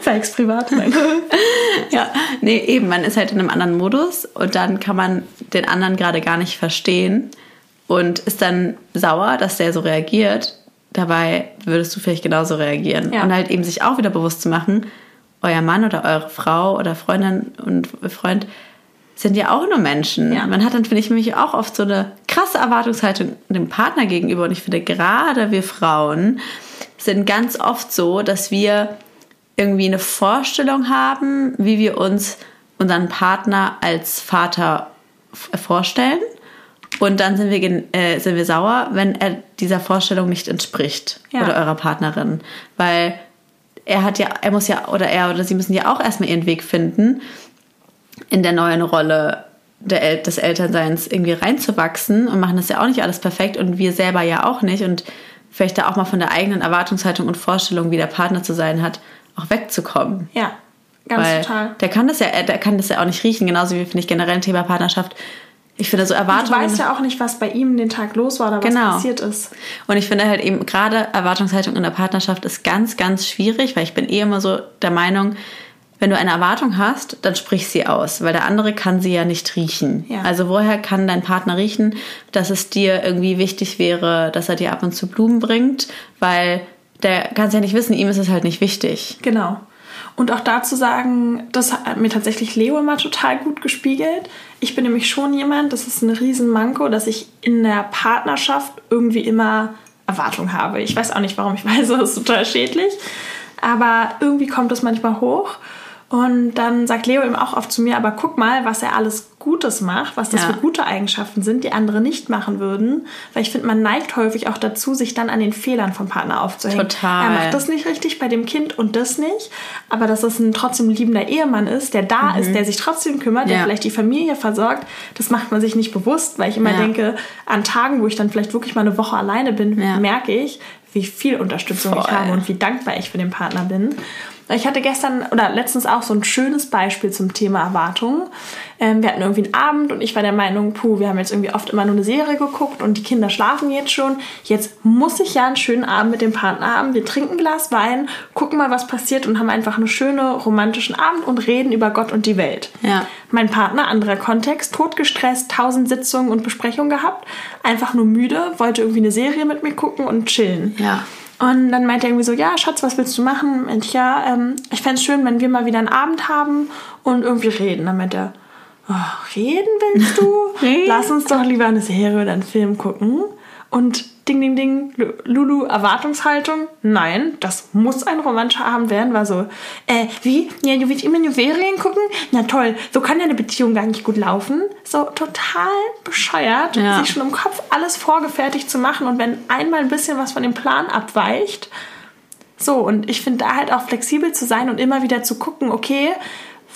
verhext privat. Ja, nee, eben, man ist halt in einem anderen Modus und dann kann man den anderen gerade gar nicht verstehen und ist dann sauer, dass der so reagiert. Dabei würdest du vielleicht genauso reagieren. Ja. Und halt eben sich auch wieder bewusst zu machen, euer Mann oder eure Frau oder Freundin und Freund sind ja auch nur Menschen. Ja. Man hat dann, finde ich, nämlich auch oft so eine krasse Erwartungshaltung dem Partner gegenüber. Und ich finde, gerade wir Frauen sind ganz oft so, dass wir irgendwie eine Vorstellung haben, wie wir uns unseren Partner als Vater vorstellen. Und dann sind wir, äh, sind wir sauer, wenn er dieser Vorstellung nicht entspricht ja. oder eurer Partnerin. Weil er hat ja, er muss ja, oder er oder sie müssen ja auch erstmal ihren Weg finden, in der neuen Rolle der des Elternseins irgendwie reinzuwachsen und machen das ja auch nicht alles perfekt und wir selber ja auch nicht und vielleicht da auch mal von der eigenen Erwartungshaltung und Vorstellung, wie der Partner zu sein hat, auch wegzukommen. Ja, ganz Weil total. Der kann das ja, der kann das ja auch nicht riechen, genauso wie finde ich generell ein Thema Partnerschaft ich finde so Erwartungen. Du weißt ja auch nicht, was bei ihm den Tag los war oder was genau. passiert ist. Und ich finde halt eben gerade Erwartungshaltung in der Partnerschaft ist ganz, ganz schwierig, weil ich bin eh immer so der Meinung, wenn du eine Erwartung hast, dann sprich sie aus, weil der andere kann sie ja nicht riechen. Ja. Also woher kann dein Partner riechen, dass es dir irgendwie wichtig wäre, dass er dir ab und zu Blumen bringt, weil der kann es ja nicht wissen, ihm ist es halt nicht wichtig. Genau. Und auch dazu sagen, das hat mir tatsächlich Leo immer total gut gespiegelt. Ich bin nämlich schon jemand, das ist ein Riesenmanko, dass ich in der Partnerschaft irgendwie immer Erwartung habe. Ich weiß auch nicht warum, ich weiß, das ist total schädlich. Aber irgendwie kommt das manchmal hoch. Und dann sagt Leo eben auch oft zu mir, aber guck mal, was er alles Gutes macht, was das ja. für gute Eigenschaften sind, die andere nicht machen würden. Weil ich finde, man neigt häufig auch dazu, sich dann an den Fehlern vom Partner aufzuhängen. Total. Er macht das nicht richtig bei dem Kind und das nicht. Aber dass es ein trotzdem liebender Ehemann ist, der da mhm. ist, der sich trotzdem kümmert, ja. der vielleicht die Familie versorgt, das macht man sich nicht bewusst, weil ich immer ja. denke, an Tagen, wo ich dann vielleicht wirklich mal eine Woche alleine bin, merke ich, wie viel Unterstützung Voll. ich habe und wie dankbar ich für den Partner bin. Ich hatte gestern oder letztens auch so ein schönes Beispiel zum Thema Erwartungen. Ähm, wir hatten irgendwie einen Abend und ich war der Meinung, puh, wir haben jetzt irgendwie oft immer nur eine Serie geguckt und die Kinder schlafen jetzt schon. Jetzt muss ich ja einen schönen Abend mit dem Partner haben. Wir trinken ein Glas Wein, gucken mal, was passiert und haben einfach einen schönen romantischen Abend und reden über Gott und die Welt. Ja. Mein Partner, anderer Kontext, totgestresst, tausend Sitzungen und Besprechungen gehabt, einfach nur müde, wollte irgendwie eine Serie mit mir gucken und chillen. Ja. Und dann meinte er irgendwie so, ja, Schatz, was willst du machen? Und ich, ja, ähm, ich fände es schön, wenn wir mal wieder einen Abend haben und irgendwie reden. Dann meinte er, oh, reden willst du? Lass uns doch lieber eine Serie oder einen Film gucken. Und ding, ding, ding, Lulu, Erwartungshaltung. Nein, das muss ein romantischer Abend werden. War so, äh, wie? Ja, du willst immer nur Serien gucken? Na toll, so kann ja eine Beziehung gar nicht gut laufen. So total bescheuert, ja. sich schon im Kopf alles vorgefertigt zu machen. Und wenn einmal ein bisschen was von dem Plan abweicht, so, und ich finde da halt auch flexibel zu sein und immer wieder zu gucken, okay,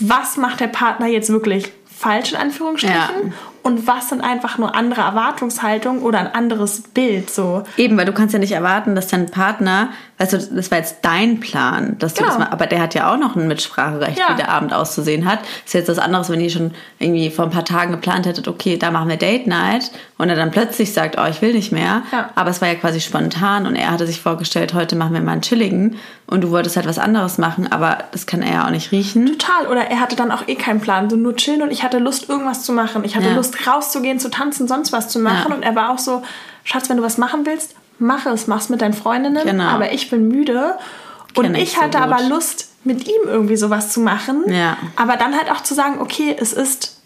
was macht der Partner jetzt wirklich falsch in Anführungsstrichen ja und was sind einfach nur andere Erwartungshaltungen oder ein anderes Bild so. Eben, weil du kannst ja nicht erwarten, dass dein Partner, weißt du, das war jetzt dein Plan, dass du genau. das mal, aber der hat ja auch noch ein Mitspracherecht, ja. wie der Abend auszusehen hat. Ist jetzt was anderes, wenn ihr schon irgendwie vor ein paar Tagen geplant hättet, okay, da machen wir Date Night und er dann plötzlich sagt, oh, ich will nicht mehr. Ja. Aber es war ja quasi spontan und er hatte sich vorgestellt, heute machen wir mal einen chilligen und du wolltest halt was anderes machen, aber das kann er ja auch nicht riechen. Total, oder er hatte dann auch eh keinen Plan, so nur chillen und ich hatte Lust, irgendwas zu machen. Ich hatte ja. Lust, rauszugehen, zu tanzen, sonst was zu machen. Und er war auch so, Schatz, wenn du was machen willst, mach es, mach's mit deinen Freundinnen. Genau. Aber ich bin müde. Und Kenn ich, hatte so aber Lust, mit ihm irgendwie sowas zu machen. Ja. Aber dann halt auch zu sagen, okay, es ist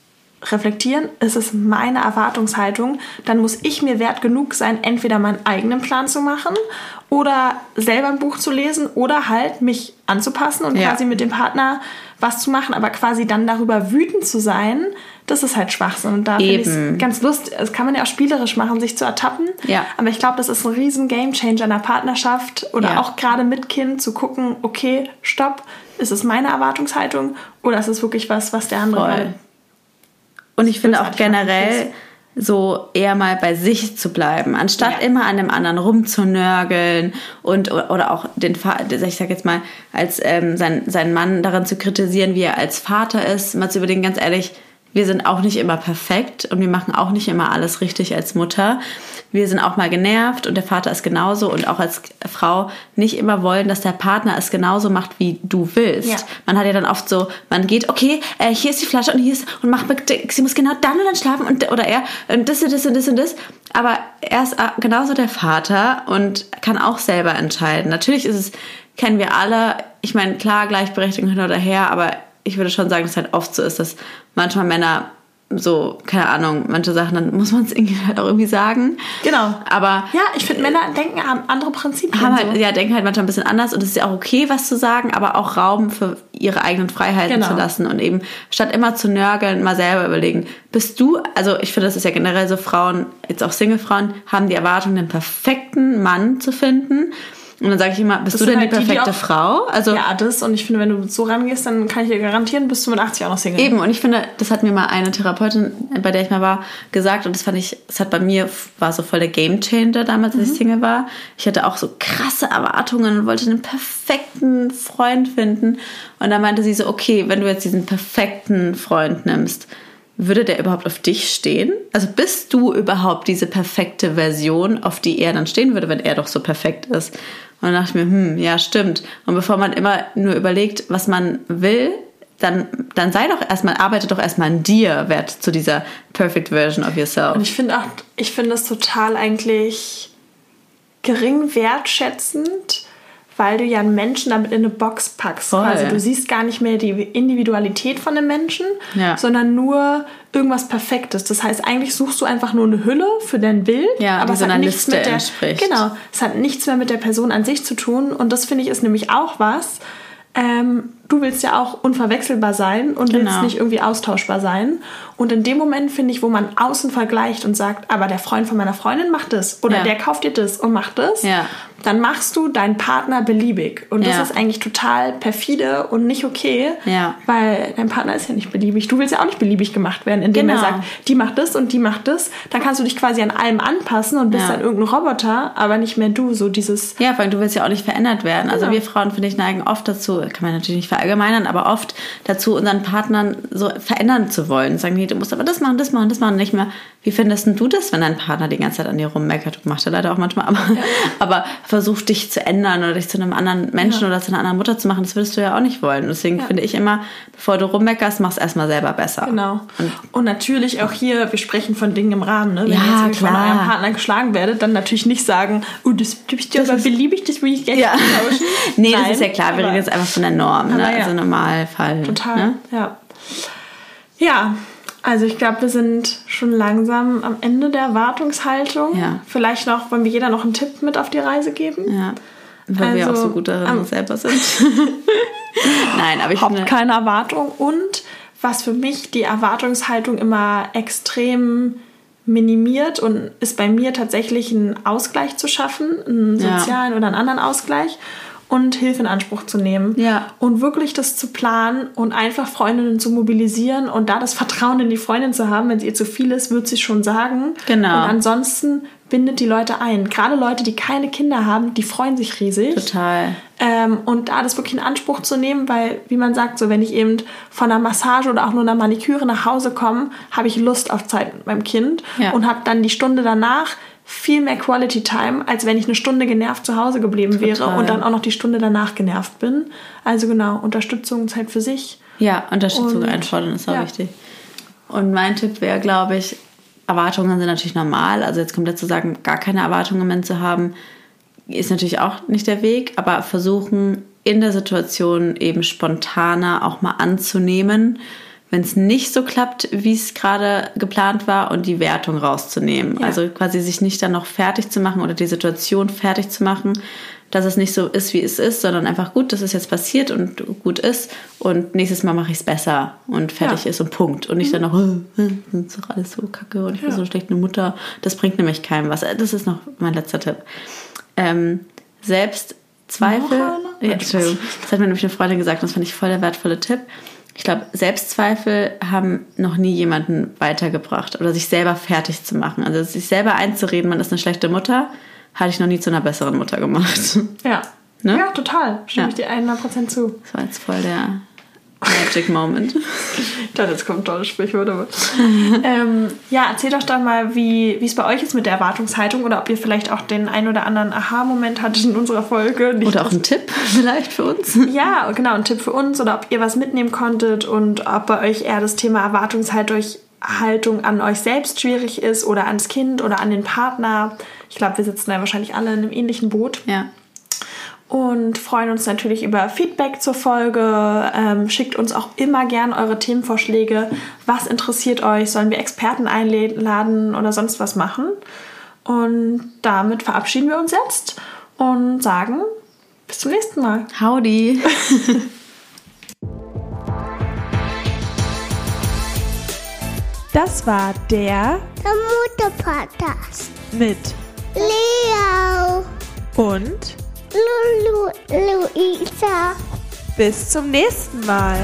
reflektieren, es ist meine Erwartungshaltung, dann muss ich mir wert genug sein, entweder meinen eigenen Plan zu machen oder selber ein Buch zu lesen oder halt mich anzupassen und ja. quasi mit dem Partner was zu machen, aber quasi dann darüber wütend zu sein, das ist halt Schwachsinn. Und da finde ich es ganz lustig. Das kann man ja auch spielerisch machen, sich zu ertappen. Ja. Aber ich glaube, das ist ein riesen Gamechanger in der Partnerschaft oder ja. auch gerade mit Kind zu gucken, okay, stopp, ist es meine Erwartungshaltung oder ist es wirklich was, was der andere Voll. Und ich finde auch generell so eher mal bei sich zu bleiben, anstatt ja. immer an dem anderen rumzunörgeln und oder auch den Vater, ich sag jetzt mal, als ähm, sein, seinen Mann daran zu kritisieren, wie er als Vater ist, mal zu überlegen, ganz ehrlich, wir sind auch nicht immer perfekt und wir machen auch nicht immer alles richtig als Mutter. Wir sind auch mal genervt und der Vater ist genauso und auch als Frau nicht immer wollen, dass der Partner es genauso macht, wie du willst. Ja. Man hat ja dann oft so, man geht, okay, äh, hier ist die Flasche und hier ist und macht, sie muss genau dann und dann schlafen und oder er und das und das und das und das. Aber er ist äh, genauso der Vater und kann auch selber entscheiden. Natürlich ist es, kennen wir alle, ich meine, klar, Gleichberechtigung hin oder her, aber ich würde schon sagen, dass es halt oft so ist, dass manchmal Männer so, keine Ahnung, manche Sachen, dann muss man es irgendwie halt auch irgendwie sagen. Genau. Aber. Ja, ich finde, Männer denken haben andere Prinzipien. Haben halt, so. Ja, denken halt manchmal ein bisschen anders und es ist ja auch okay, was zu sagen, aber auch Raum für ihre eigenen Freiheiten genau. zu lassen und eben statt immer zu nörgeln, mal selber überlegen. Bist du, also ich finde, das ist ja generell so, Frauen, jetzt auch Single-Frauen, haben die Erwartung, den perfekten Mann zu finden und dann sage ich immer, bist das du denn halt die perfekte die, die Frau? Also ja, das. Und ich finde, wenn du so rangehst, dann kann ich dir garantieren, bist du mit 80 auch noch Single. Eben. Und ich finde, das hat mir mal eine Therapeutin, bei der ich mal war, gesagt. Und das fand ich, das hat bei mir, war so voll der Gamechanger damals, als mhm. ich Single war. Ich hatte auch so krasse Erwartungen und wollte einen perfekten Freund finden. Und dann meinte sie so, okay, wenn du jetzt diesen perfekten Freund nimmst, würde der überhaupt auf dich stehen? Also bist du überhaupt diese perfekte Version, auf die er dann stehen würde, wenn er doch so perfekt ist? Und dann dachte ich mir, hm, ja, stimmt. Und bevor man immer nur überlegt, was man will, dann, dann sei doch erstmal, arbeite doch erstmal an dir, wert zu dieser perfect version of yourself. Und ich finde auch, ich finde es total eigentlich gering wertschätzend, weil du ja einen Menschen damit in eine Box packst. Voll. Also du siehst gar nicht mehr die Individualität von einem Menschen, ja. sondern nur irgendwas Perfektes. Das heißt, eigentlich suchst du einfach nur eine Hülle für dein Bild, ja, aber es hat nichts Liste mit der, entspricht. Genau, es hat nichts mehr mit der Person an sich zu tun. Und das finde ich ist nämlich auch was. Ähm, du willst ja auch unverwechselbar sein und genau. willst nicht irgendwie austauschbar sein. Und in dem Moment finde ich, wo man außen vergleicht und sagt, aber der Freund von meiner Freundin macht das oder ja. der kauft dir das und macht das, ja. dann machst du deinen Partner beliebig. Und das ja. ist eigentlich total perfide und nicht okay, weil dein Partner ist ja nicht beliebig. Du willst ja auch nicht beliebig gemacht werden, indem genau. er sagt, die macht das und die macht das. Dann kannst du dich quasi an allem anpassen und bist dann irgendein Roboter, aber nicht mehr du. So dieses. Ja, weil du willst ja auch nicht verändert werden. Also wir Frauen, finde ich, neigen oft dazu, kann man natürlich nicht verallgemeinern, aber oft dazu, unseren Partnern so verändern zu wollen. Sagen, nee, du musst aber das machen, das machen, das machen, nicht mehr. Wie findest du das, wenn dein Partner die ganze Zeit an dir rummeckert? Macht er leider auch manchmal, aber, ja. aber versucht dich zu ändern oder dich zu einem anderen Menschen ja. oder zu einer anderen Mutter zu machen, das würdest du ja auch nicht wollen. Deswegen ja. finde ich immer, bevor du rummeckerst, mach es erstmal selber besser. Genau. Und, und, natürlich auch hier, wir sprechen von Dingen im Rahmen. Ne? Wenn ja, ihr jetzt klar. von eurem Partner geschlagen werdet, dann natürlich nicht sagen, oh, das, du bist ja aber beliebig, das will ich gerne ja. tauschen. nee, Nein, das ist ja klar, wir reden jetzt einfach von der Norm, ne? also Normalfall. Total, ne? ja. Ja, Also ich glaube, wir sind schon langsam am Ende der Erwartungshaltung. Ja. Vielleicht noch, wollen wir jeder noch einen Tipp mit auf die Reise geben? Ja. Weil wir auch Also, so gut darin am- selber sind. Nein, aber ich finde. keine Erwartung. Und was für mich die Erwartungshaltung immer extrem minimiert und ist bei mir tatsächlich einen Ausgleich zu schaffen, einen Ja. sozialen oder einen anderen Ausgleich und Hilfe in Anspruch zu nehmen. Ja. Und wirklich das zu planen und einfach Freundinnen zu mobilisieren und da das Vertrauen in die Freundin zu haben, wenn es ihr zu viel ist, wird sie schon sagen. Genau. Und ansonsten bindet die Leute ein. Gerade Leute, die keine Kinder haben, die freuen sich riesig. Total. Ähm, und da das wirklich in Anspruch zu nehmen, weil, wie man sagt, so wenn ich eben von einer Massage oder auch nur einer Maniküre nach Hause komme, habe ich Lust auf Zeit mit meinem Kind Ja. und habe dann die Stunde danach viel mehr Quality Time, als wenn ich eine Stunde genervt zu Hause geblieben wäre Total. und dann auch noch die Stunde danach genervt bin. Also genau, Unterstützung, Zeit für sich. Ja, Unterstützung Und- einfordern ist auch ja. wichtig. Und mein Tipp wäre, glaube ich, Erwartungen sind natürlich normal. Also jetzt komplett zu sagen, gar keine Erwartungen Moment zu haben, ist natürlich auch nicht der Weg, aber versuchen in der Situation eben spontaner auch mal anzunehmen, wenn es nicht so klappt, wie es gerade geplant war und die Wertung rauszunehmen. Ja. Also quasi sich nicht dann noch fertig zu machen oder die Situation fertig zu machen, dass es nicht so ist, wie es ist, sondern einfach gut, dass es jetzt passiert und gut ist und nächstes Mal mache ich es besser und fertig Ja. ist und Punkt. Und nicht dann noch, äh, äh, das ist doch alles so kacke und ich bin Ja. so schlecht eine Mutter. Das bringt nämlich keinem was. Das ist noch mein letzter Tipp. Ähm, Selbstzweifel. Noch einer? Ja, Entschuldigung. Das hat mir nämlich eine Freundin gesagt, und das fand ich voll der wertvolle Tipp. Ich glaube, Selbstzweifel haben noch nie jemanden weitergebracht oder sich selber fertig zu machen. Also sich selber einzureden, man ist eine schlechte Mutter, hatte ich noch nie zu einer besseren Mutter gemacht. Ja. Ne? Ja, total. Stimme Ja. ich dir 100% zu. Das war jetzt voll der Magic Moment. Ich dachte, jetzt kommt tolle Sprichwörter. ähm, ja, erzähl doch dann mal, wie es bei euch ist mit der Erwartungshaltung oder ob ihr vielleicht auch den ein oder anderen Aha-Moment hattet in unserer Folge. Nicht, Oder auch ein Tipp vielleicht für uns. Ja, genau, ein Tipp für uns oder ob ihr was mitnehmen konntet und ob bei euch eher das Thema Erwartungshaltung Haltung an euch selbst schwierig ist oder ans Kind oder an den Partner. Ich glaube, wir sitzen da wahrscheinlich alle in einem ähnlichen Boot Ja. Und freuen uns natürlich über Feedback zur Folge. Ähm, schickt uns auch immer gern eure Themenvorschläge. Was interessiert euch? Sollen wir Experten einladen oder sonst was machen? Und damit verabschieden wir uns jetzt und sagen bis zum nächsten Mal. Howdy. Das war der Der Mutter-Podcast. mit Leo, und Lulu, Luisa. bis zum nächsten Mal.